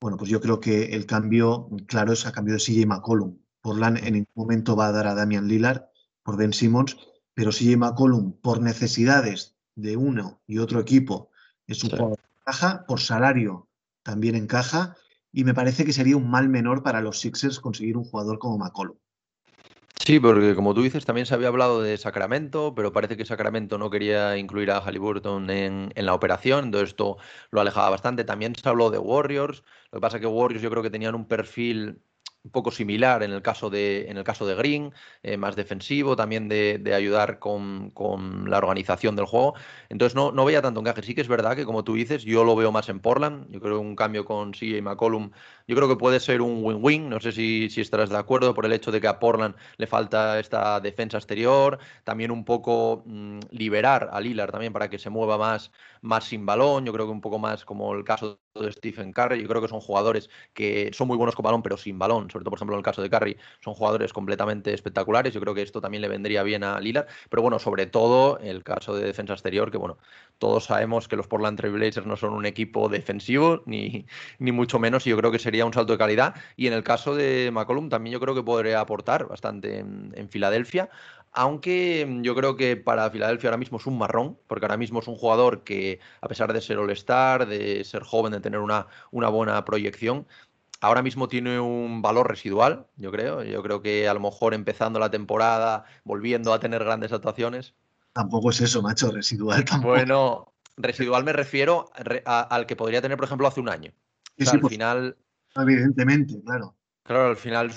Bueno, pues yo creo que el cambio, claro, es a cambio de CJ McCollum. Portland en ningún momento va a dar a Damian Lillard por Ben Simmons, pero CJ McCollum, por necesidades de uno y otro equipo, es un Sí. jugador que encaja, por salario también encaja, y me parece que sería un mal menor para los Sixers conseguir un jugador como McCollum. Sí, porque como tú dices, también se había hablado de Sacramento, pero parece que Sacramento no quería incluir a Halliburton en, en la operación, entonces esto lo alejaba bastante. También se habló de Warriors, lo que pasa es que Warriors yo creo que tenían un perfil un poco similar en el caso de, en el caso de Green, eh, más defensivo, también de, de ayudar con, con la organización del juego. Entonces no, no veía tanto encaje. Sí que es verdad que, como tú dices, yo lo veo más en Portland. Yo creo que un cambio con CJ McCollum, yo creo que puede ser un win-win. No sé si, si estarás de acuerdo por el hecho de que a Portland le falta esta defensa exterior, también un poco mm, liberar a Lillard también para que se mueva más, más sin balón. Yo creo que un poco más como el caso de Stephen Curry. Yo creo que son jugadores que son muy buenos con balón, pero sin balón. Sobre todo, por ejemplo, en el caso de Curry, son jugadores completamente espectaculares. Yo creo que esto también le vendría bien a Lillard. Pero bueno, sobre todo el caso de defensa exterior, que bueno, todos sabemos que los Portland Trail Blazers no son un equipo defensivo, ni, ni mucho menos, y yo creo que sería un salto de calidad. Y en el caso de McCollum, también yo creo que podría aportar bastante en, en Filadelfia. Aunque mm, yo creo que para Filadelfia ahora mismo es un marrón, porque ahora mismo es un jugador que, a pesar de ser All-Star, de ser joven, de tener una, una buena proyección, ahora mismo tiene un valor residual, yo creo. Yo creo que a lo mejor empezando la temporada, volviendo a tener grandes actuaciones. Tampoco es eso, macho, residual tampoco. Bueno, residual me refiero a- al que podría tener, por ejemplo, hace un año. O sea, sí, al pues, final. Evidentemente, claro. Claro, al final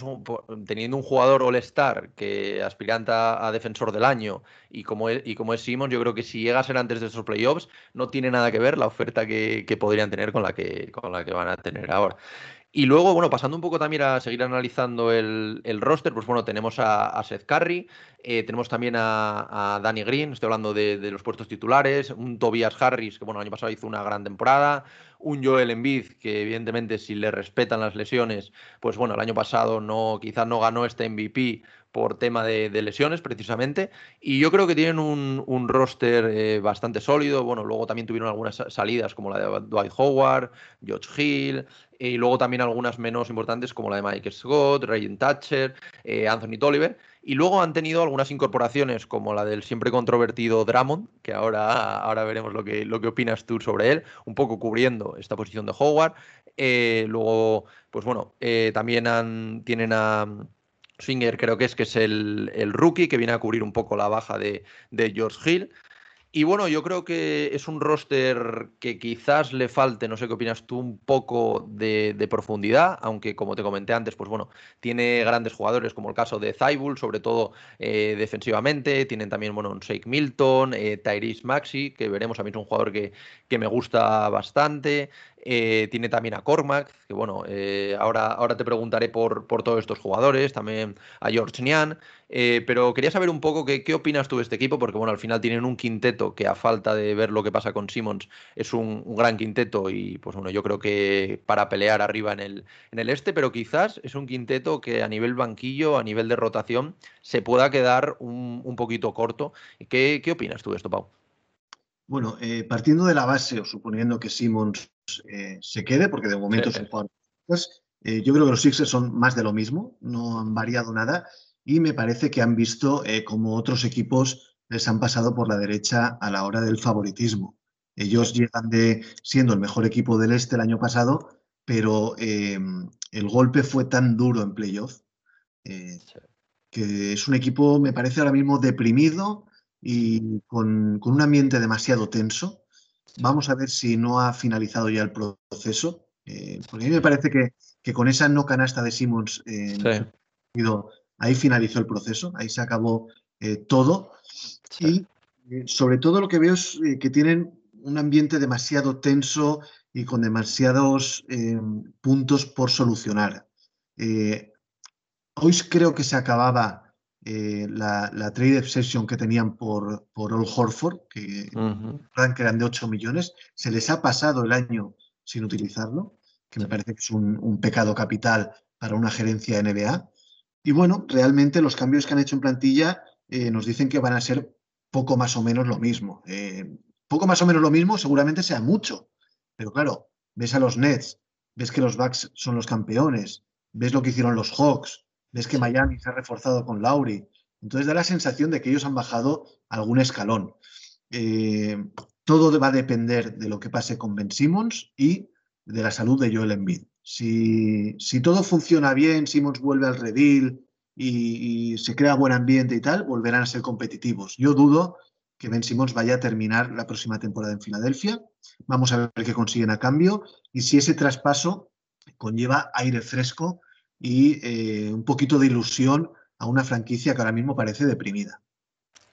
teniendo un jugador All-Star que aspiranta a defensor del año y como es, y como es Simmons, yo creo que si llega a ser antes de esos playoffs, no tiene nada que ver la oferta que, que podrían tener con la que, con la que van a tener ahora. Y luego, bueno, pasando un poco también a seguir analizando el, el roster, pues bueno, tenemos a, Seth Curry, eh, tenemos también a, a Danny Green, estoy hablando de, de los puestos titulares, un Tobias Harris, que bueno, el año pasado hizo una gran temporada, un Joel Embiid, que evidentemente si le respetan las lesiones, pues bueno, el año pasado no, quizás no ganó este MVP por tema de, lesiones precisamente, y yo creo que tienen un, roster eh, bastante sólido, bueno, luego también tuvieron algunas sa- salidas como la de Dwight Howard, George Hill, y luego también algunas menos importantes como la de Mike Scott, Ryan Thatcher, eh, Anthony Tolliver. Y luego han tenido algunas incorporaciones como la del siempre controvertido Drummond, que ahora, ahora veremos lo que, lo que opinas tú sobre él, un poco cubriendo esta posición de Howard. Eh, luego, pues bueno, eh, también han- tienen a Swinger, creo que es que es el, el rookie, que viene a cubrir un poco la baja de, de George Hill. Y bueno, yo creo que es un roster que quizás le falte, no sé qué opinas tú, un poco de, profundidad, aunque como te comenté antes, pues bueno, tiene grandes jugadores como el caso de Zaibul, sobre todo eh, defensivamente, tienen también, bueno, un Shake Milton, eh, Tyrese Maxi, que veremos, a mí es un jugador que, que me gusta bastante, eh, tiene también a Cormac, que bueno, eh, ahora, ahora te preguntaré por, por todos estos jugadores, también a George Nian, eh, pero quería saber un poco qué, qué opinas tú de este equipo, porque bueno, al final tienen un quinteto que a falta de ver lo que pasa con Simmons es un, un gran quinteto y pues bueno, yo creo que para pelear arriba en el, en el este, pero quizás es un quinteto que a nivel banquillo, a nivel de rotación, se pueda quedar un, un poquito corto. ¿Qué, ¿Qué opinas tú de esto, Pau? Bueno, eh, partiendo de la base o suponiendo que Simmons eh, se quede, porque de momento Sí. es un jugador, pues, eh, yo creo que los Sixers son más de lo mismo, no han variado nada y me parece que han visto eh, como otros equipos les han pasado por la derecha a la hora del favoritismo. Ellos llegan de siendo el mejor equipo del este el año pasado, pero eh, el golpe fue tan duro en playoff Sí. que es un equipo, me parece ahora mismo deprimido y con, con un ambiente demasiado tenso. Vamos a ver si no ha finalizado ya el proceso, eh, porque a mí me parece que, que con esa no canasta de Simmons eh, Sí. ahí finalizó el proceso, ahí se acabó eh, todo. Sí. Y sobre todo lo que veo es que tienen un ambiente demasiado tenso y con demasiados puntos por solucionar. Hoy creo que se acababa eh, la, la trade obsession que tenían por, por Old Horford, que recuerdan que eran de 8 millones. Se les ha pasado el año sin utilizarlo, que me parece que es un, un pecado capital para una gerencia NBA. Y bueno, realmente los cambios que han hecho en plantilla eh, nos dicen que van a ser poco más o menos lo mismo. Eh, poco más o menos lo mismo seguramente sea mucho, pero claro, ves a los Nets ves que los Bucks son los campeones, ves lo que hicieron los Hawks, ves que Miami se ha reforzado con Lauri. Entonces da la sensación de que ellos han bajado algún escalón. Eh, todo va a depender de lo que pase con Ben Simmons y de la salud de Joel Embiid. Si, si todo funciona bien, Simmons vuelve al redil y, y, se crea buen ambiente y tal, volverán a ser competitivos. Yo dudo que Ben Simmons vaya a terminar la próxima temporada en Filadelfia. Vamos a ver qué consiguen a cambio y si ese traspaso conlleva aire fresco y eh, un poquito de ilusión a una franquicia que ahora mismo parece deprimida.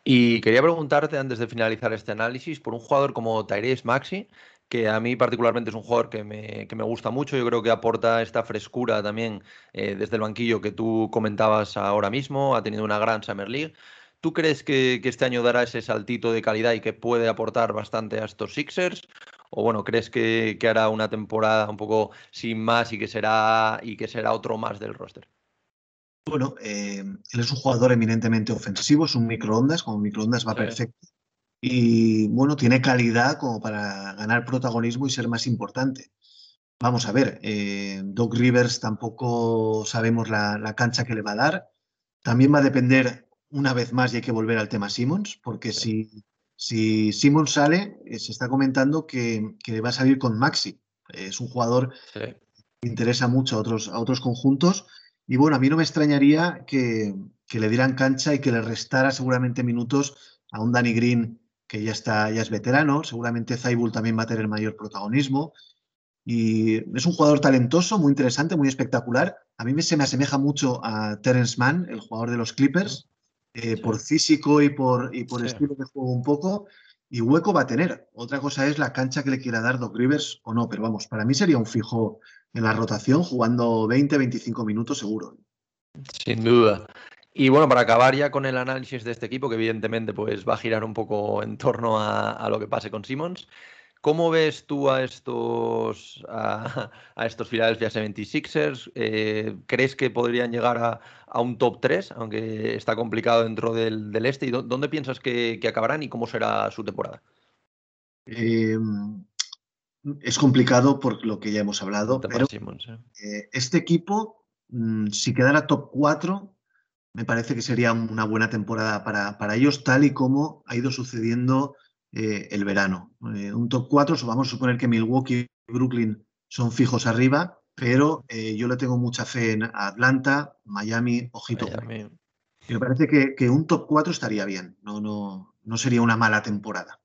Y quería preguntarte, antes de finalizar este análisis, por un jugador como Tyrese Maxi, que a mí particularmente es un jugador que me, que me gusta mucho. Yo creo que aporta esta frescura también eh, desde el banquillo que tú comentabas ahora mismo. Ha tenido una gran Summer League. ¿Tú crees que, que, este año dará ese saltito de calidad y que puede aportar bastante a estos Sixers? ¿O bueno, crees que, que hará una temporada un poco sin más y que será, y que será otro más del roster? Bueno, eh, él es un jugador eminentemente ofensivo, es un microondas, como microondas va sí. perfecto. Y bueno, tiene calidad como para ganar protagonismo y ser más importante. Vamos a ver, eh, Doc Rivers tampoco sabemos la, la, cancha que le va a dar. También va a depender una vez más y hay que volver al tema Simmons, porque si, si Simmons sale, eh, se está comentando que, que, va a salir con Maxi. Es un jugador sí. que interesa mucho a otros, a otros conjuntos. Y bueno, a mí no me extrañaría que, que le dieran cancha y que le restara seguramente minutos a un Danny Green que ya está, ya es veterano, seguramente Zaibul también va a tener mayor protagonismo. Y es un jugador talentoso, muy interesante, muy espectacular. A mí me, se me asemeja mucho a Terence Mann, el jugador de los Clippers, eh, por físico y por, y por sí. estilo de juego un poco. Y hueco va a tener. Otra cosa es la cancha que le quiera dar Doc Rivers o no, pero vamos, para mí sería un fijo en la rotación, jugando 20, 25 minutos seguro. Sin duda. Y bueno, para acabar ya con el análisis de este equipo, que evidentemente pues, va a girar un poco en torno a, a lo que pase con Simmons, ¿cómo ves tú a estos, a, a estos Philadelphia 76ers? Eh, ¿Crees que podrían llegar a, a, un top 3, aunque está complicado dentro del, del este? ¿Y dónde piensas que, que, acabarán y cómo será su temporada? Eh, es complicado por lo que ya hemos hablado, pero Simmons, ¿eh? Este equipo, mmm, si quedara top 4, me parece que sería una buena temporada para, para ellos, tal y como ha ido sucediendo eh, el verano. Eh, un top 4, vamos a suponer que Milwaukee y Brooklyn son fijos arriba, pero eh, yo le tengo mucha fe en Atlanta, Miami, ojito. Miami. Me parece que, que, un top 4 estaría bien, no, no, no sería una mala temporada.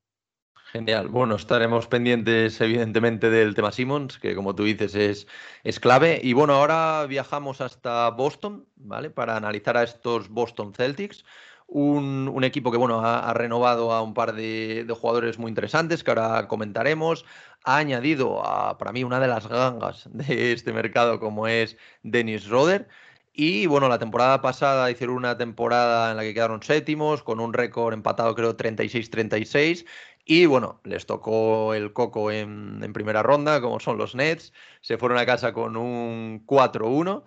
Genial. Bueno, estaremos pendientes evidentemente del tema Simmons, que como tú dices es, es clave. Y bueno, ahora viajamos hasta Boston, ¿vale? Para analizar a estos Boston Celtics. Un, equipo que bueno, ha, renovado a un par de, jugadores muy interesantes que ahora comentaremos. Ha añadido a, para mí, una de las gangas de este mercado, como es Dennis Roder. Y bueno, la temporada pasada hicieron una temporada en la que quedaron séptimos, con un récord empatado, creo, 36-36. Y bueno, les tocó el coco en, en, primera ronda, como son los Nets. Se fueron a casa con un 4-1.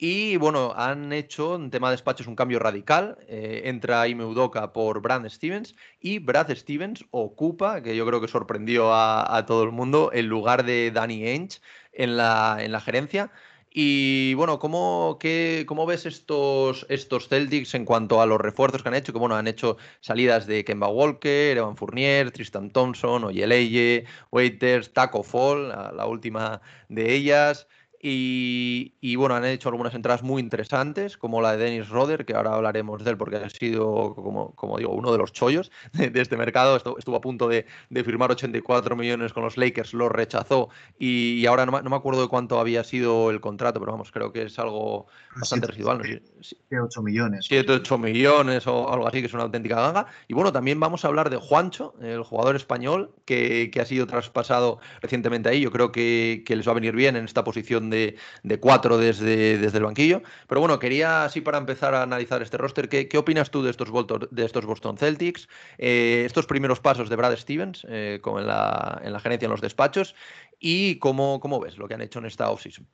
Y bueno, han hecho en tema de despachos un cambio radical. Eh, entra Ime Udoka por Brad Stevens y Brad Stevens ocupa, que yo creo que sorprendió a, todo el mundo, el lugar de Danny Ainge en la, en la gerencia. Y bueno, ¿cómo, qué, cómo ves estos, estos Celtics en cuanto a los refuerzos que han hecho? Que bueno, han hecho salidas de Kemba Walker, Evan Fournier, Tristan Thompson, Oyeleye, Waiters, Taco Fall, la última de ellas. Y, y, bueno, han hecho algunas entradas muy interesantes, como la de Dennis Roder, que ahora hablaremos de él porque ha sido, como, como digo, uno de los chollos de, de este mercado. Estuvo, estuvo a punto de, de, firmar 84 millones con los Lakers, lo rechazó y, y ahora no, no, me acuerdo de cuánto había sido el contrato, pero vamos, creo que es algo bastante siete, residual. 7, 8 millones. 7, 8 millones o algo así, que es una auténtica ganga. Y bueno, también vamos a hablar de Juancho, el jugador español que, que ha sido traspasado recientemente ahí. Yo creo que, que les va a venir bien en esta posición de, cuatro desde, desde, el banquillo. Pero bueno, quería así para empezar a analizar este roster, ¿qué, qué opinas tú de estos, de estos Boston Celtics? Eh, estos primeros pasos de Brad Stevens, eh, como en la, en la, gerencia, en los despachos, y cómo, cómo ves lo que han hecho en esta offseason.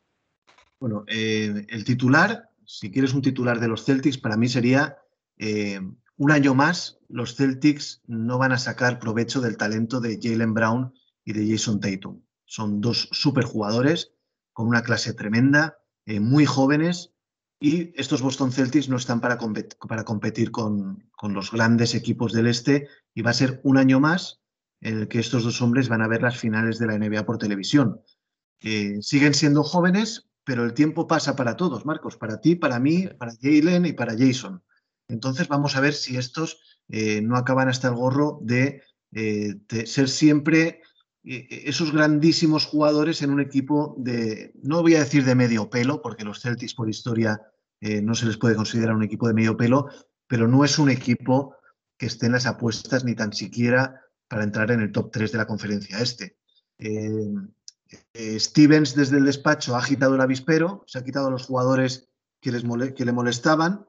Bueno, eh, el titular, si quieres un titular de los Celtics, para mí sería un año más, los Celtics no van a sacar provecho del talento de Jalen Brown y de Jason Tatum. Son dos superjugadores con una clase tremenda, eh, muy jóvenes, y estos Boston Celtics no están para, para competir con, con, los grandes equipos del este, y va a ser un año más en el que estos dos hombres van a ver las finales de la NBA por televisión. Eh, siguen siendo jóvenes, pero el tiempo pasa para todos, Marcos, para ti, para mí, para Jalen y para Jason. Entonces vamos a ver si estos eh, no acaban hasta el gorro de, de ser siempre esos grandísimos jugadores en un equipo de, no voy a decir de medio pelo, porque los Celtics por historia no se les puede considerar un equipo de medio pelo, pero no es un equipo que esté en las apuestas ni tan siquiera para entrar en el top 3 de la conferencia este. Stevens desde el despacho ha agitado el avispero, se ha quitado a los jugadores que, les que le molestaban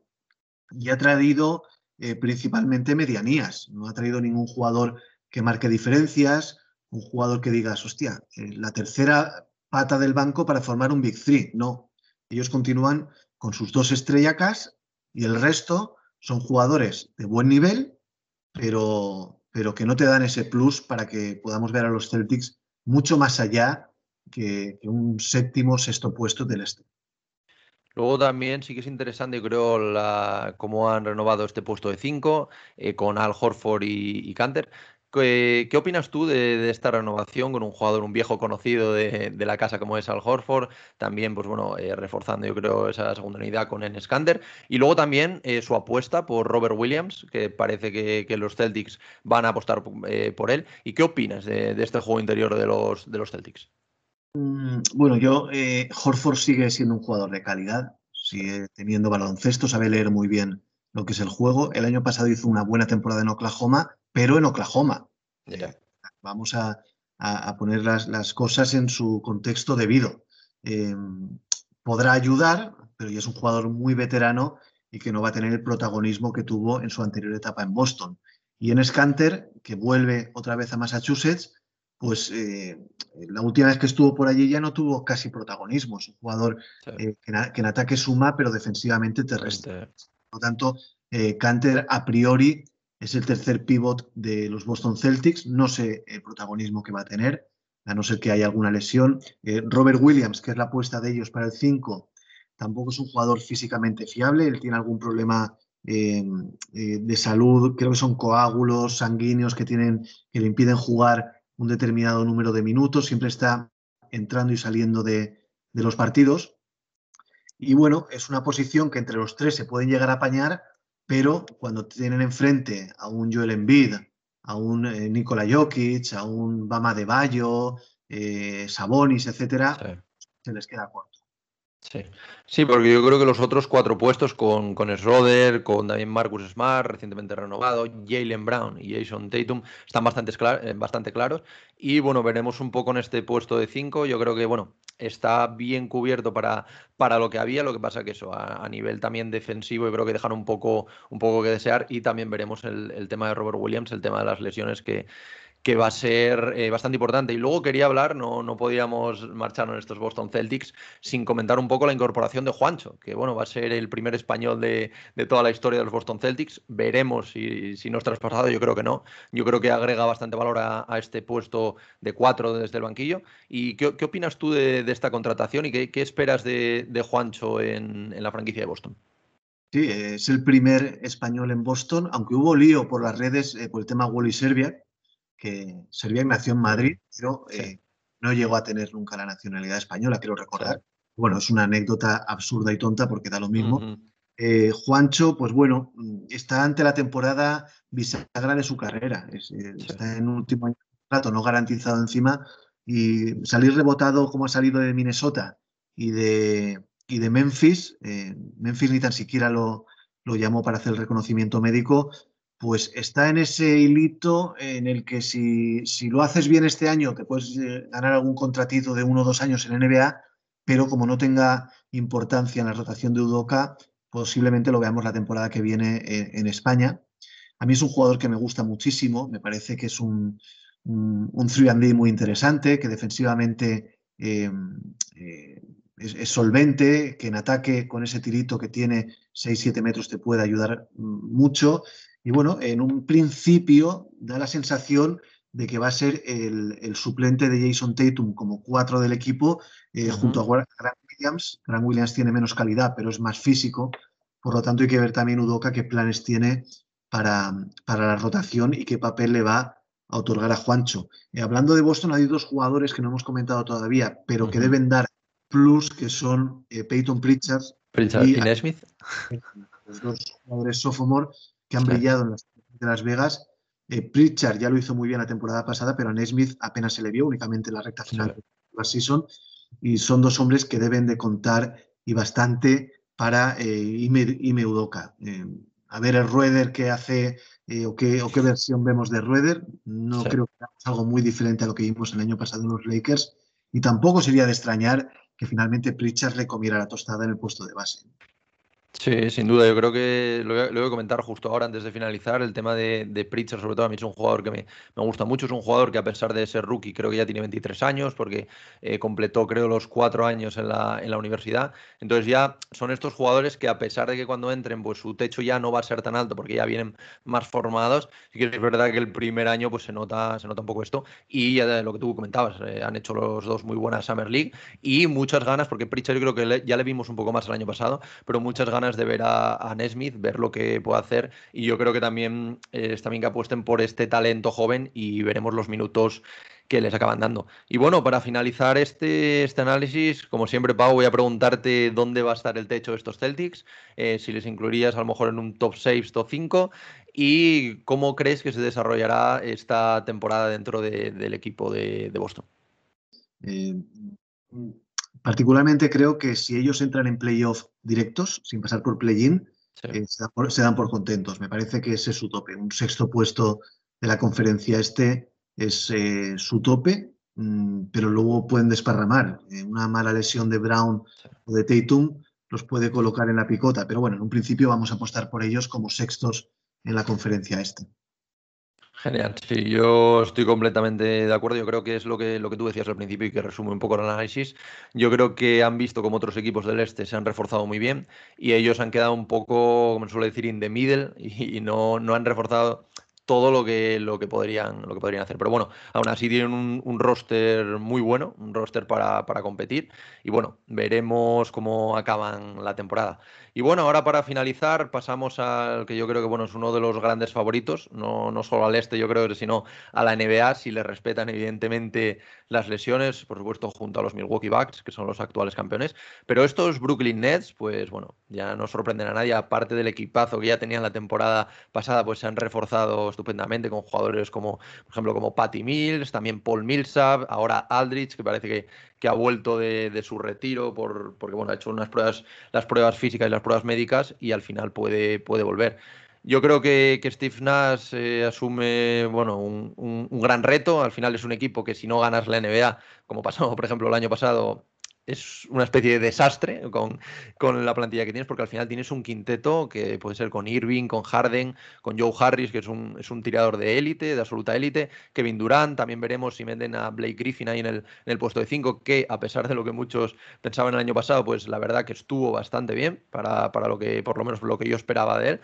y ha traído eh, principalmente medianías. No ha traído ningún jugador que marque diferencias, un jugador que digas, hostia, eh, la tercera pata del banco para formar un Big Three. No, ellos continúan con sus dos estrellacas y el resto son jugadores de buen nivel, pero, pero que no te dan ese plus para que podamos ver a los Celtics mucho más allá que, un séptimo, sexto puesto del este. Luego también sí que es interesante, creo, la, cómo han renovado este puesto de 5 eh, con Al Horford y, Canter. ¿Qué, opinas tú de, esta renovación con un jugador, un viejo conocido de, la casa como es Al Horford? También, pues bueno, eh, reforzando yo creo esa segunda unidad con Enes Kanter. Y luego también eh, su apuesta por Robert Williams, que parece que, los Celtics van a apostar por él. ¿Y qué opinas de, este juego interior de los, de los Celtics? Mm, bueno, yo, eh, Horford sigue siendo un jugador de calidad, sigue teniendo baloncesto, sabe leer muy bien lo que es el juego. El año pasado hizo una buena temporada en Oklahoma, pero en Oklahoma. vamos a, poner las, cosas en su contexto debido. Em, podrá ayudar, pero ya es un jugador muy veterano y que no va a tener el protagonismo que tuvo en su anterior etapa en Boston. Y en Scanter, que vuelve otra vez a Massachusetts, pues eh, la última vez que estuvo por allí ya no tuvo casi protagonismo. Es un jugador eh, que, en, ataque suma, pero defensivamente terrestre. Por lo tanto, eh, Canter a priori es el tercer pivot de los Boston Celtics. No sé el protagonismo que va a tener, a no ser que haya alguna lesión. Robert Williams, que es la apuesta de ellos para el 5, tampoco es un jugador físicamente fiable. Él tiene algún problema de salud, creo que son coágulos sanguíneos que, tienen, que le impiden jugar un determinado número de minutos, siempre está entrando y saliendo de, los partidos. Y bueno, es una posición que entre los tres se pueden llegar a apañar, pero cuando tienen enfrente a un Joel Embiid, a un eh, Nikola Jokic, a un Bama de Bayo, eh, Sabonis, etcétera, se les queda corto. Sí. sí, porque yo creo que los otros cuatro puestos con, con Schroeder, con también Marcus Smart, recientemente renovado, Jalen Brown y Jason Tatum, están bastante, eh, bastante claros. Y bueno, veremos un poco en este puesto de cinco. Yo creo que, bueno, está bien cubierto para, para lo que había. Lo que pasa que eso, a, nivel también defensivo, yo creo que dejan un poco, un poco que desear. Y también veremos el, el tema de Robert Williams, el tema de las lesiones que que va a ser eh, bastante importante. Y luego quería hablar, no, no podíamos marcharnos en estos Boston Celtics sin comentar un poco la incorporación de Juancho, que bueno, va a ser el primer español de, toda la historia de los Boston Celtics. Veremos si, si no es traspasado, yo creo que no. Yo creo que agrega bastante valor a, este puesto de cuatro desde el banquillo. ¿Y qué, opinas tú de, esta contratación y qué, esperas de, Juancho en, la franquicia de Boston? Sí, es el primer español en Boston, aunque hubo lío por las redes eh, por el tema Wally Serbia, que Serbia nació en Madrid, pero eh, no llegó a tener nunca la nacionalidad española, quiero recordar. Bueno, es una anécdota absurda y tonta porque da lo mismo. Eh, Juancho, pues bueno, está ante la temporada bisagra de su carrera. Eh, está en último año de no garantizado encima. Y salir rebotado como ha salido de Minnesota y de, y de Memphis, Memphis ni tan siquiera lo, lo llamó para hacer el reconocimiento médico, pues está en ese hilito en el que si, lo haces bien este año te puedes eh, ganar algún contratito de uno o dos años en NBA, pero como no tenga importancia en la rotación de Udoca, posiblemente lo veamos la temporada que viene eh, en, España. A mí es un jugador que me gusta muchísimo, me parece que es un, un, 3D muy interesante, que defensivamente eh, es, es, solvente, que en ataque con ese tirito que tiene 6-7 metros te puede ayudar mm, mucho y bueno, en un principio da la sensación de que va a ser el, suplente de Jason Tatum como cuatro del equipo eh, junto a Grant Williams. Grant Williams tiene menos calidad, pero es más físico. Por lo tanto, hay que ver también Udoka qué planes tiene para, para la rotación y qué papel le va a otorgar a Juancho. Eh, hablando de Boston, hay dos jugadores que no hemos comentado todavía, pero que deben dar plus, que son eh, Peyton Pritchard, y, Nesmith. Los dos jugadores sophomore que han brillado en las de Las Vegas. Eh, Pritchard ya lo hizo muy bien la temporada pasada, pero a Nesmith apenas se le vio, únicamente en la recta final de la season. Y son dos hombres que deben de contar y bastante para eh, Ime, Udoka. Eh, a ver el Rueder que hace eh, o, qué, o, qué, versión vemos de Rueder. No creo que sea algo muy diferente a lo que vimos el año pasado en los Lakers. Y tampoco sería de extrañar que finalmente Pritchard le comiera la tostada en el puesto de base. Sí, sin duda. Yo creo que lo voy, a, comentar justo ahora antes de finalizar. El tema de, de Pritchard, sobre todo, a mí es un jugador que me, gusta mucho. Es un jugador que, a pesar de ser rookie, creo que ya tiene 23 años, porque eh, completó, creo, los cuatro años en la, en la universidad. Entonces, ya son estos jugadores que, a pesar de que cuando entren, pues su techo ya no va a ser tan alto, porque ya vienen más formados. Sí que es verdad que el primer año, pues se nota, se nota un poco esto. Y ya lo que tú comentabas, eh, han hecho los dos muy buenas Summer League y muchas ganas, porque Pritchard yo creo que ya le vimos un poco más el año pasado, pero muchas ganas de ver a, a Nesmith, ver lo que puede hacer. Y yo creo que también eh, está bien que apuesten por este talento joven y veremos los minutos que les acaban dando. Y bueno, para finalizar este, este análisis, como siempre, Pau, voy a preguntarte dónde va a estar el techo de estos Celtics, eh, si les incluirías a lo mejor en un top 6, top 5, y cómo crees que se desarrollará esta temporada dentro del equipo de, Boston. Eh, Particularmente creo que si ellos entran en playoff directos, sin pasar por play-in, eh, se, dan por contentos. Me parece que ese es su tope. Un sexto puesto de la conferencia este es eh, su tope, mm, pero luego pueden desparramar. Eh, una mala lesión de Brown o de Tatum los puede colocar en la picota. Pero bueno, en un principio vamos a apostar por ellos como sextos en la conferencia este. Genial, sí, yo estoy completamente de acuerdo. Yo creo que es lo que, lo que tú decías al principio y que resume un poco el análisis. Yo creo que han visto como otros equipos del este se han reforzado muy bien y ellos han quedado un poco, como se suele decir, in the middle y, no, no han reforzado todo lo que, lo que, podrían, lo que podrían hacer. Pero bueno, aún así tienen un, un roster muy bueno, un roster para, para, competir. Y bueno, veremos cómo acaban la temporada. Y bueno, ahora para finalizar pasamos al que yo creo que bueno, es uno de los grandes favoritos, no, no solo al este yo creo, sino a la NBA, si le respetan evidentemente las lesiones, por supuesto junto a los Milwaukee Bucks, que son los actuales campeones. Pero estos Brooklyn Nets, pues bueno, ya no sorprenden a nadie, aparte del equipazo que ya tenían la temporada pasada, pues se han reforzado estupendamente con jugadores como, por ejemplo, como Patty Mills, también Paul Millsap, ahora Aldrich, que parece que, que ha vuelto de, su retiro por, porque bueno, ha hecho unas pruebas, las pruebas físicas y las pruebas médicas y al final puede, puede volver. Yo creo que, que Steve Nash eh, asume bueno, un, un, gran reto. Al final es un equipo que si no ganas la NBA, como pasó, por ejemplo, el año pasado, es una especie de desastre con, con, la plantilla que tienes, porque al final tienes un quinteto que puede ser con Irving, con Harden, con Joe Harris, que es un, es un tirador de élite, de absoluta élite, Kevin Durant, también veremos si venden a Blake Griffin ahí en el, en el puesto de 5, que a pesar de lo que muchos pensaban el año pasado, pues la verdad que estuvo bastante bien para, para lo que, por lo menos lo que yo esperaba de él.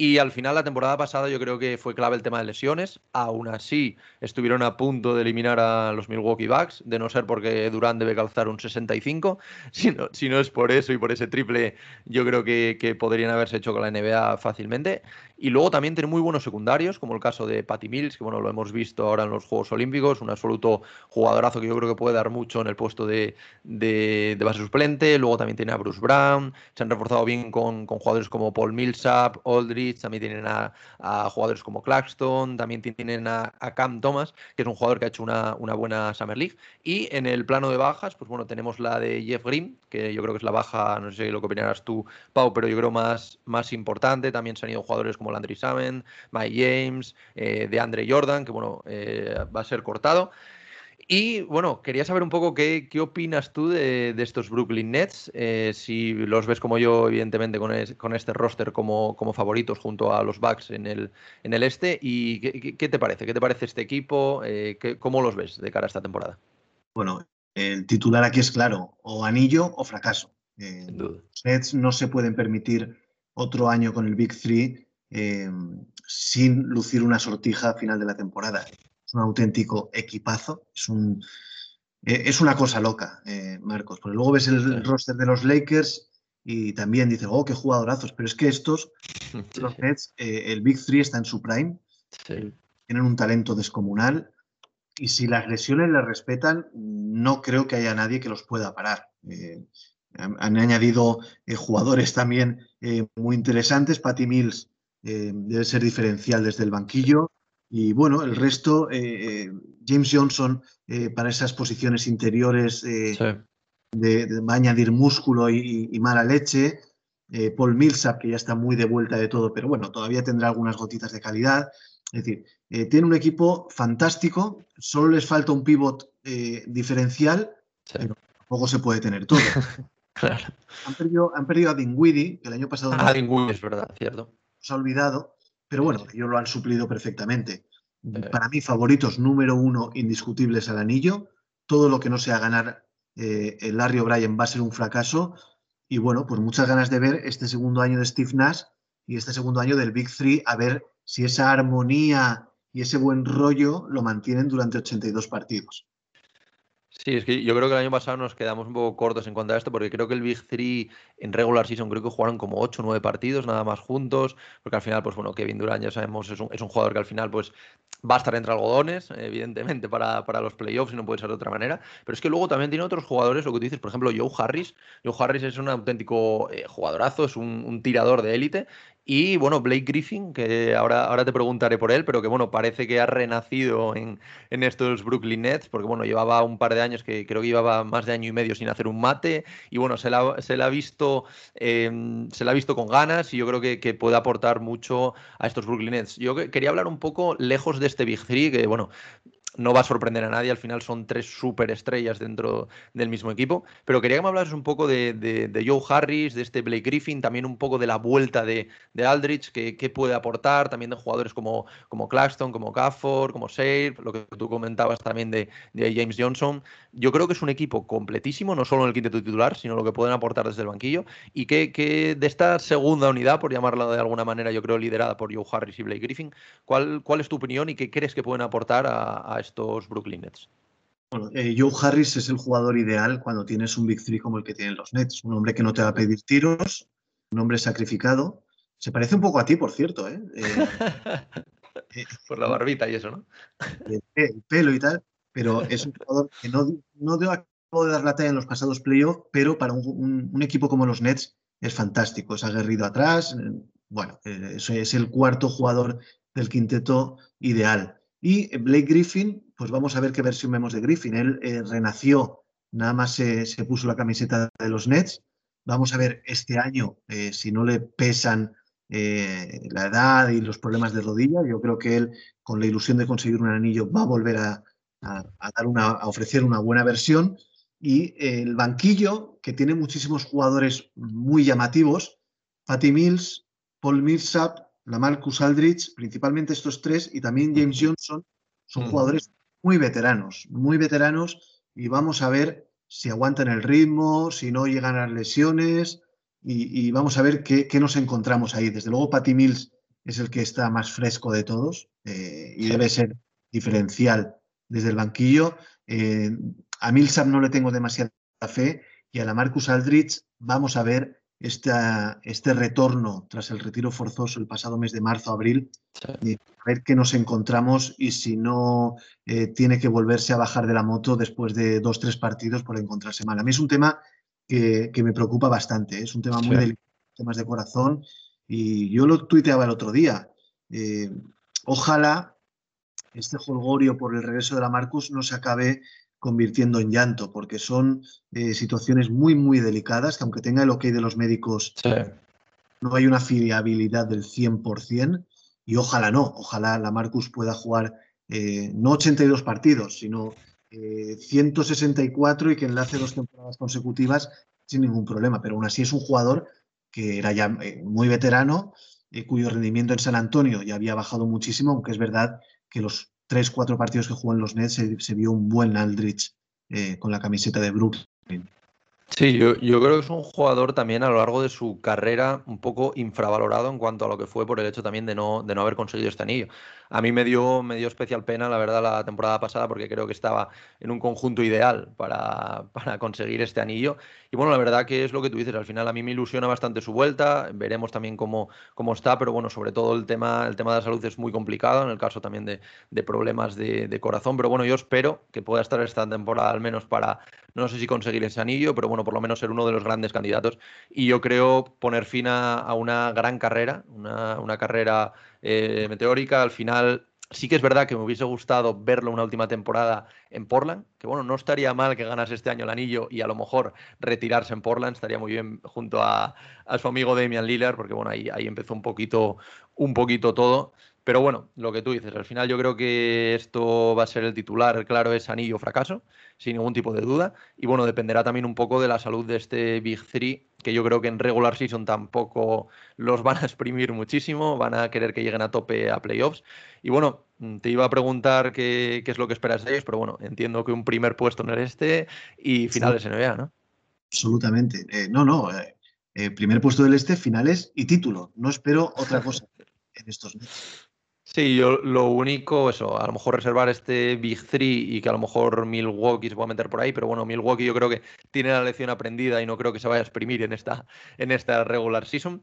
Y al final, la temporada pasada, yo creo que fue clave el tema de lesiones. Aún así, estuvieron a punto de eliminar a los Milwaukee Bucks, de no ser porque Durant debe calzar un 65. Si no, si no es por eso y por ese triple, yo creo que podrían haberse hecho con la NBA fácilmente. Y luego también tiene muy buenos secundarios, como el caso de Patty Mills, que bueno, lo hemos visto ahora en los Juegos Olímpicos, un absoluto jugadorazo que yo creo que puede dar mucho en el puesto de, de, base suplente. Luego también tiene a Bruce Brown, se han reforzado bien con, con jugadores como Paul Millsap, Aldridge, también tienen a, jugadores como Claxton, también tienen a, a, Cam Thomas, que es un jugador que ha hecho una, una, buena Summer League. Y en el plano de bajas, pues bueno, tenemos la de Jeff Green, que yo creo que es la baja, no sé lo que opinarás tú, Pau, pero yo creo más, más importante. También se han ido jugadores como Landry Samen, Mike James, eh, de Andre Jordan, que bueno, eh, va a ser cortado. Y bueno, quería saber un poco qué, qué opinas tú de, estos Brooklyn Nets, eh, si los ves como yo, evidentemente, con, con este roster como, como, favoritos junto a los Bucks en el, en el este, y qué, te parece, qué te parece este equipo, cómo los ves de cara a esta temporada. Bueno, el titular aquí es claro, o anillo o fracaso. los Nets no se pueden permitir otro año con el Big Three Em, sin lucir una sortija a final de la temporada. es un auténtico equipazo. Es, un, eh, es una cosa loca, eh, Marcos. Porque luego ves el roster de los Lakers y también dices, oh, qué jugadorazos. Pero es que estos, los Nets, eh, el Big Three está en su prime. Tienen un talento descomunal. Y si las lesiones les respetan, no creo que haya nadie que los pueda parar. han, añadido jugadores también muy interesantes. Patty Mills debe ser diferencial desde el banquillo. Y bueno, el resto, eh, eh, James Johnson eh, para esas posiciones interiores de, va a añadir músculo y, mala leche. Paul Millsap, que ya está muy de vuelta de todo, pero bueno, todavía tendrá algunas gotitas de calidad. Es decir, tiene un equipo fantástico, solo les falta un pivot diferencial, pero tampoco se puede tener todo. han, perdido, han perdido a Dinwiddie, que el año pasado... Ah, Dinwiddie, es verdad, cierto. Se ha olvidado, pero bueno, ellos lo han suplido perfectamente. Para mí, favoritos número uno indiscutibles al anillo. Todo lo que no sea ganar eh, el Larry O'Brien va a ser un fracaso. Y bueno, pues muchas ganas de ver este segundo año de Steve Nash y este segundo año del Big Three, a ver si esa armonía y ese buen rollo lo mantienen durante 82 partidos. Sí, es que yo creo que el año pasado nos quedamos un poco cortos en cuanto a esto, porque creo que el Big Three en regular season creo que jugaron como 8 o 9 partidos nada más juntos, porque al final, pues bueno, Kevin Durant ya sabemos es un, es un jugador que al final pues va a estar entre algodones, evidentemente, para, para, los playoffs y no puede ser de otra manera, pero es que luego también tiene otros jugadores, lo que tú dices, por ejemplo, Joe Harris. Joe Harris es un auténtico eh, jugadorazo, es un, un tirador de élite y bueno, Blake Griffin, que ahora, ahora te preguntaré por él, pero que bueno, parece que ha renacido en, estos Brooklyn Nets, porque bueno, llevaba un par de años que creo que llevaba más de año y medio sin hacer un mate, y bueno, se la, se ha visto, em, se la ha visto con ganas y yo creo que, que, puede aportar mucho a estos Brooklyn Nets. Yo quería hablar un poco lejos de este Big Three, que bueno, no va a sorprender a nadie, al final son tres superestrellas dentro del mismo equipo, pero quería que me hablases un poco de, Joe Harris, de este Blake Griffin, también un poco de la vuelta de, Aldrich, qué puede aportar, también de jugadores como, como Claxton, como Gafford, como Save, lo que tú comentabas también de, James Johnson. Yo creo que es un equipo completísimo, no solo en el quinteto titular, sino lo que pueden aportar desde el banquillo, y que, de esta segunda unidad, por llamarla de alguna manera, yo creo liderada por Joe Harris y Blake Griffin, ¿cuál, cuál es tu opinión y qué crees que pueden aportar a, a estos Brooklyn Nets? Bueno, eh, Joe Harris es el jugador ideal cuando tienes un Big Three como el que tienen los Nets. Un hombre que no te va a pedir tiros, un hombre sacrificado. Se parece un poco a ti, por cierto. ¿eh? eh por la barbita y eso, ¿no? El pelo y tal. Pero es un jugador que no, no acabo de dar la talla en los pasados playoffs, pero para un, un, equipo como los Nets es fantástico. Es aguerrido atrás. Bueno, es el cuarto jugador del quinteto ideal. Y Blake Griffin, pues vamos a ver qué versión vemos de Griffin. Él eh, renació, nada más se, puso la camiseta de los Nets. Vamos a ver este año eh, si no le pesan eh, la edad y los problemas de rodilla. Yo creo que él, con la ilusión de conseguir un anillo, va a volver a, dar una, a ofrecer una buena versión. Y el banquillo, que tiene muchísimos jugadores muy llamativos, Patty Mills, Paul Millsap, la Marcus Aldrich, principalmente estos tres, y también James Johnson, son jugadores muy veteranos, muy veteranos, y vamos a ver si aguantan el ritmo, si no llegan a las lesiones, y, vamos a ver qué, nos encontramos ahí. Desde luego, Patty Mills es el que está más fresco de todos eh, y debe ser diferencial desde el banquillo. Eh, a Millsap no le tengo demasiada fe y a la Marcus Aldrich vamos a ver este retorno tras el retiro forzoso el pasado mes de marzo, abril, y a ver qué nos encontramos y si no eh, tiene que volverse a bajar de la moto después de dos, tres partidos por encontrarse mal. A mí es un tema que, me preocupa bastante, ¿eh? es un tema muy delicado, temas de corazón, y yo lo tuiteaba el otro día. Eh, ojalá este holgorio por el regreso de la Marcus no se acabe convirtiendo en llanto, porque son eh, situaciones muy, muy delicadas, que aunque tenga el ok de los médicos, no hay una fiabilidad del 100%, y ojalá no, ojalá la Marcus pueda jugar eh, no 82 partidos, sino 164 eh, y que enlace dos temporadas consecutivas sin ningún problema, pero aún así es un jugador que era ya muy veterano, cuyo rendimiento en San Antonio ya había bajado muchísimo, aunque es verdad que los tres, cuatro partidos que jugó en los Nets se, vio un buen Aldrich eh, con la camiseta de Brooklyn. Sí, yo, yo, creo que es un jugador también a lo largo de su carrera un poco infravalorado en cuanto a lo que fue por el hecho también de no, de no haber conseguido este anillo. A mí me dio, me dio especial pena, la verdad, la temporada pasada porque creo que estaba en un conjunto ideal para, para conseguir este anillo. Y bueno, la verdad que es lo que tú dices, al final a mí me ilusiona bastante su vuelta, veremos también cómo, cómo está, pero bueno, sobre todo el tema, el tema de la salud es muy complicado, en el caso también de, de problemas de, de corazón, pero bueno, yo espero que pueda estar esta temporada al menos para no sé si conseguir ese anillo, pero bueno, por lo menos ser uno de los grandes candidatos. Y yo creo poner fin a, una gran carrera, una, carrera eh, meteórica. Al final, sí que es verdad que me hubiese gustado verlo una última temporada en Portland, que bueno, no estaría mal que ganase este año el anillo y a lo mejor retirarse en Portland, estaría muy bien junto a, a su amigo Damian Lillard, porque bueno, ahí, ahí empezó un poquito, un poquito todo. Pero bueno, lo que tú dices, al final yo creo que esto va a ser el titular, claro, es anillo fracaso, sin ningún tipo de duda. Y bueno, dependerá también un poco de la salud de este Big Three, que yo creo que en regular season tampoco los van a exprimir muchísimo, van a querer que lleguen a tope a playoffs. Y bueno, te iba a preguntar qué, es lo que esperas de ellos, pero bueno, entiendo que un primer puesto en el este y finales en NBA, ¿no? Absolutamente. Eh, no, no. Eh, eh, primer puesto del este, finales y título. No espero otra cosa en estos meses. Sí, yo lo único, eso, a lo mejor reservar este Big Three y que a lo mejor Milwaukee se pueda meter por ahí, pero bueno, Milwaukee yo creo que tiene la lección aprendida y no creo que se vaya a exprimir en esta, en esta regular season.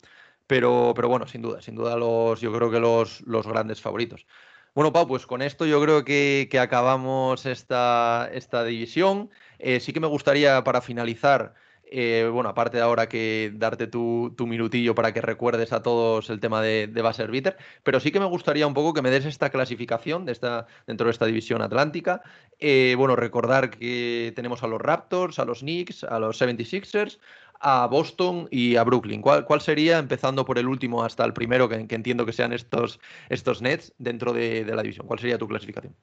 Pero, pero bueno, sin duda, sin duda los, yo creo que los, los grandes favoritos. Bueno, Pau, pues con esto yo creo que, que acabamos esta, esta división. Eh, sí que me gustaría, para finalizar, eh, bueno, aparte de ahora que darte tu, minutillo para que recuerdes a todos el tema de, de Basser Bitter, pero sí que me gustaría un poco que me des esta clasificación de esta, dentro de esta división atlántica. Eh, bueno, recordar que tenemos a los Raptors, a los Knicks, a los 76ers, a Boston y a Brooklyn. ¿Cuál, cuál sería, empezando por el último hasta el primero, que, entiendo que sean estos, estos Nets dentro de, la división? ¿Cuál sería tu clasificación?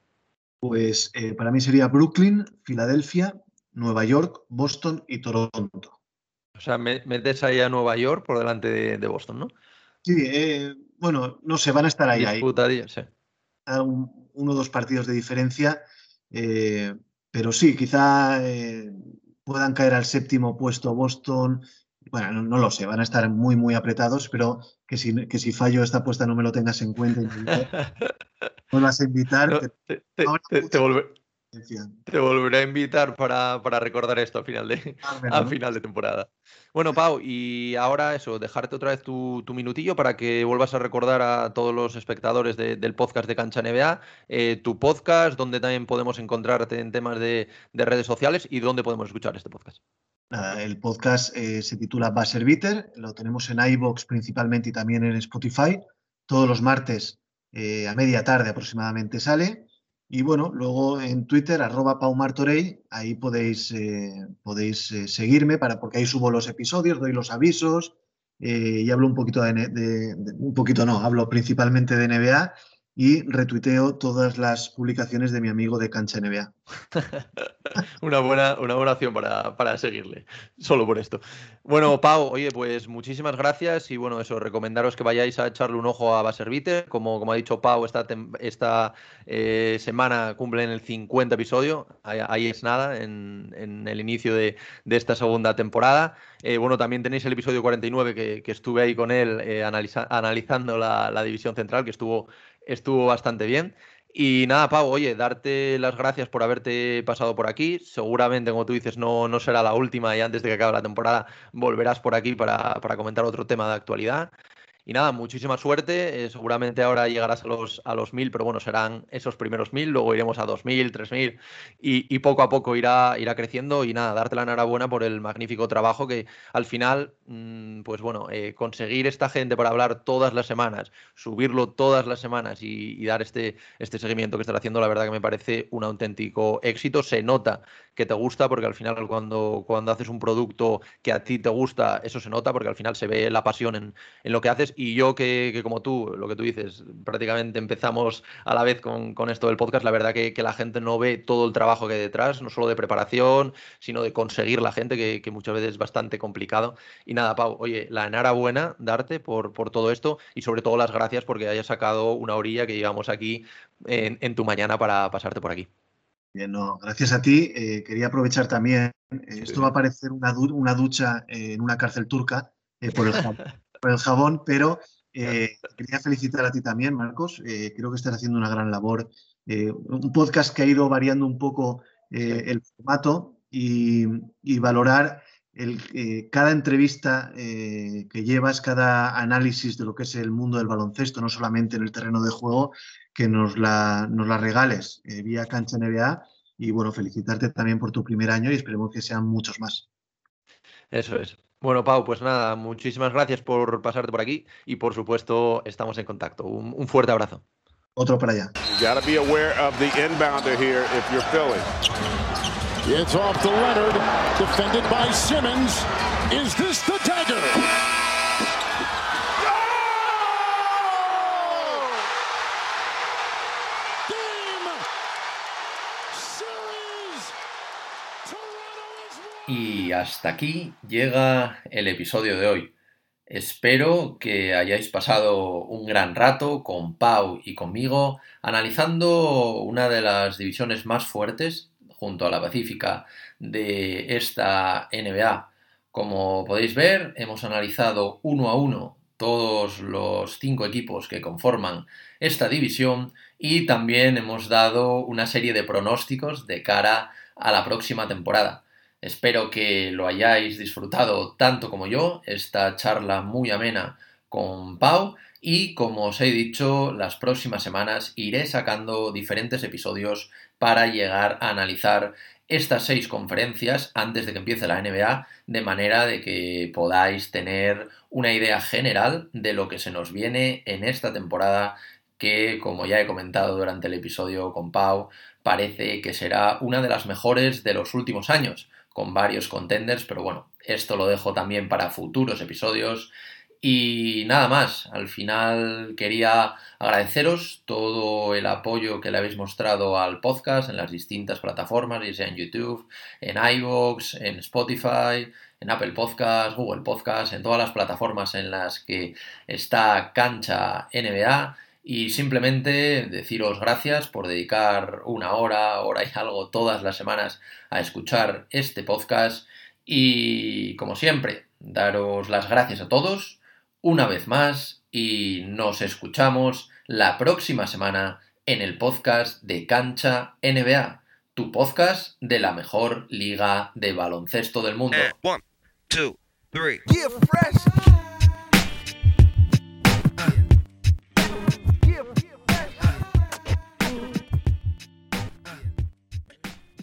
Pues eh, para mí sería Brooklyn, Filadelfia, Nueva York, Boston y Toronto. O sea, metes ahí a Nueva York por delante de, Boston, ¿no? Sí, eh, bueno, no sé, van a estar ahí. ahí. Sí. uno o dos partidos de diferencia, eh, pero sí, quizá eh, puedan caer al séptimo puesto Boston. Bueno, no, lo sé, van a estar muy, muy apretados, pero que si, que si fallo esta apuesta no me lo tengas en cuenta. No vas a invitar. te, te, te volveré a invitar para, recordar esto al final, de, al final de temporada. Bueno, Pau, y ahora eso, dejarte otra vez tu, minutillo para que vuelvas a recordar a todos los espectadores del podcast de Cancha NBA, eh, tu podcast, donde también podemos encontrarte en temas de, redes sociales y dónde podemos escuchar este podcast. el podcast eh, se titula Basser Bitter, lo tenemos en iBox principalmente y también en Spotify. Todos los martes eh, a media tarde aproximadamente sale. Y bueno, luego en Twitter, arroba paumartorey, ahí podéis, eh, podéis eh, seguirme para, porque ahí subo los episodios, doy los avisos eh, y hablo un poquito de, un poquito no, hablo principalmente de NBA y retuiteo todas las publicaciones de mi amigo de Cancha NBA. una, buena, una buena opción para, seguirle, solo por esto. Bueno, Pau, oye, pues muchísimas gracias y bueno, eso, recomendaros que vayáis a echarle un ojo a Baservite. Como, como ha dicho Pau, esta, esta eh, semana cumplen el 50 episodio, ahí, es nada, en, el inicio de, esta segunda temporada. Eh, bueno, también tenéis el episodio 49 que, que estuve ahí con él eh, analizando la división central, que estuvo estuvo bastante bien. Y nada, Pau, oye, darte las gracias por haberte pasado por aquí. Seguramente, como tú dices, no, no será la última y antes de que acabe la temporada volverás por aquí para, para comentar otro tema de actualidad. Y nada, muchísima suerte. Eh, seguramente ahora llegarás a los, a los mil, pero bueno, serán esos primeros mil, luego iremos a dos mil, tres mil y, poco a poco irá, irá creciendo. Y nada, darte la enhorabuena por el magnífico trabajo que al final, mm, pues bueno, eh, conseguir esta gente para hablar todas las semanas, subirlo todas las semanas y, dar este, este seguimiento que estás haciendo, la verdad que me parece un auténtico éxito. Se nota que te gusta porque al final cuando, cuando haces un producto que a ti te gusta, eso se nota porque al final se ve la pasión en, en lo que haces y yo que, como tú, lo que tú dices, prácticamente empezamos a la vez con, esto del podcast, la verdad que, la gente no ve todo el trabajo que hay detrás, no solo de preparación, sino de conseguir la gente, que, muchas veces es bastante complicado. Y nada, Pau, oye, la enhorabuena darte por, por todo esto y sobre todo las gracias porque hayas sacado una orilla que llevamos aquí en, en tu mañana para pasarte por aquí. Bien, no, gracias a ti. Eh, quería aprovechar también, eh, esto va a parecer una, una ducha en una cárcel turca por el, por, el jabón, pero quería felicitar a ti también, Marcos. creo que estás haciendo una gran labor. un podcast que ha ido variando un poco el formato y, y valorar el, eh, cada entrevista eh, que llevas, cada análisis de lo que es el mundo del baloncesto, no solamente en el terreno de juego, que nos la, nos la regales eh, vía Cancha NBA. Y bueno, felicitarte también por tu primer año y esperemos que sean muchos más. Eso es. Bueno, Pau, pues nada, muchísimas gracias por pasarte por aquí y por supuesto estamos en contacto. Un, un fuerte abrazo. Otro para allá. It's off to Leonard, defended by Simmons. Is this the Y hasta aquí llega el episodio de hoy. Espero que hayáis pasado un gran rato con Pau y conmigo analizando una de las divisiones más fuertes junto a la Pacífica de esta NBA. Como podéis ver, hemos analizado uno a uno todos los cinco equipos que conforman esta división y también hemos dado una serie de pronósticos de cara a la próxima temporada. Espero que lo hayáis disfrutado tanto como yo, esta charla muy amena con Pau y como os he dicho, las próximas semanas iré sacando diferentes episodios para llegar a analizar estas seis conferencias antes de que empiece la NBA, de manera de que podáis tener una idea general de lo que se nos viene en esta temporada que, como ya he comentado durante el episodio con Pau, parece que será una de las mejores de los últimos años, con varios contenders, pero bueno, esto lo dejo también para futuros episodios y nada más, al final quería agradeceros todo el apoyo que le habéis mostrado al podcast en las distintas plataformas, ya sea en YouTube, en iVoox, en Spotify, en Apple Podcast, Google Podcast, en todas las plataformas en las que está Cancha NBA. Y simplemente deciros gracias por dedicar una hora, hora y algo todas las semanas a escuchar este podcast. Y como siempre, daros las gracias a todos una vez más y nos escuchamos la próxima semana en el podcast de Cancha NBA, tu podcast de la mejor liga de baloncesto del mundo. one, two, three.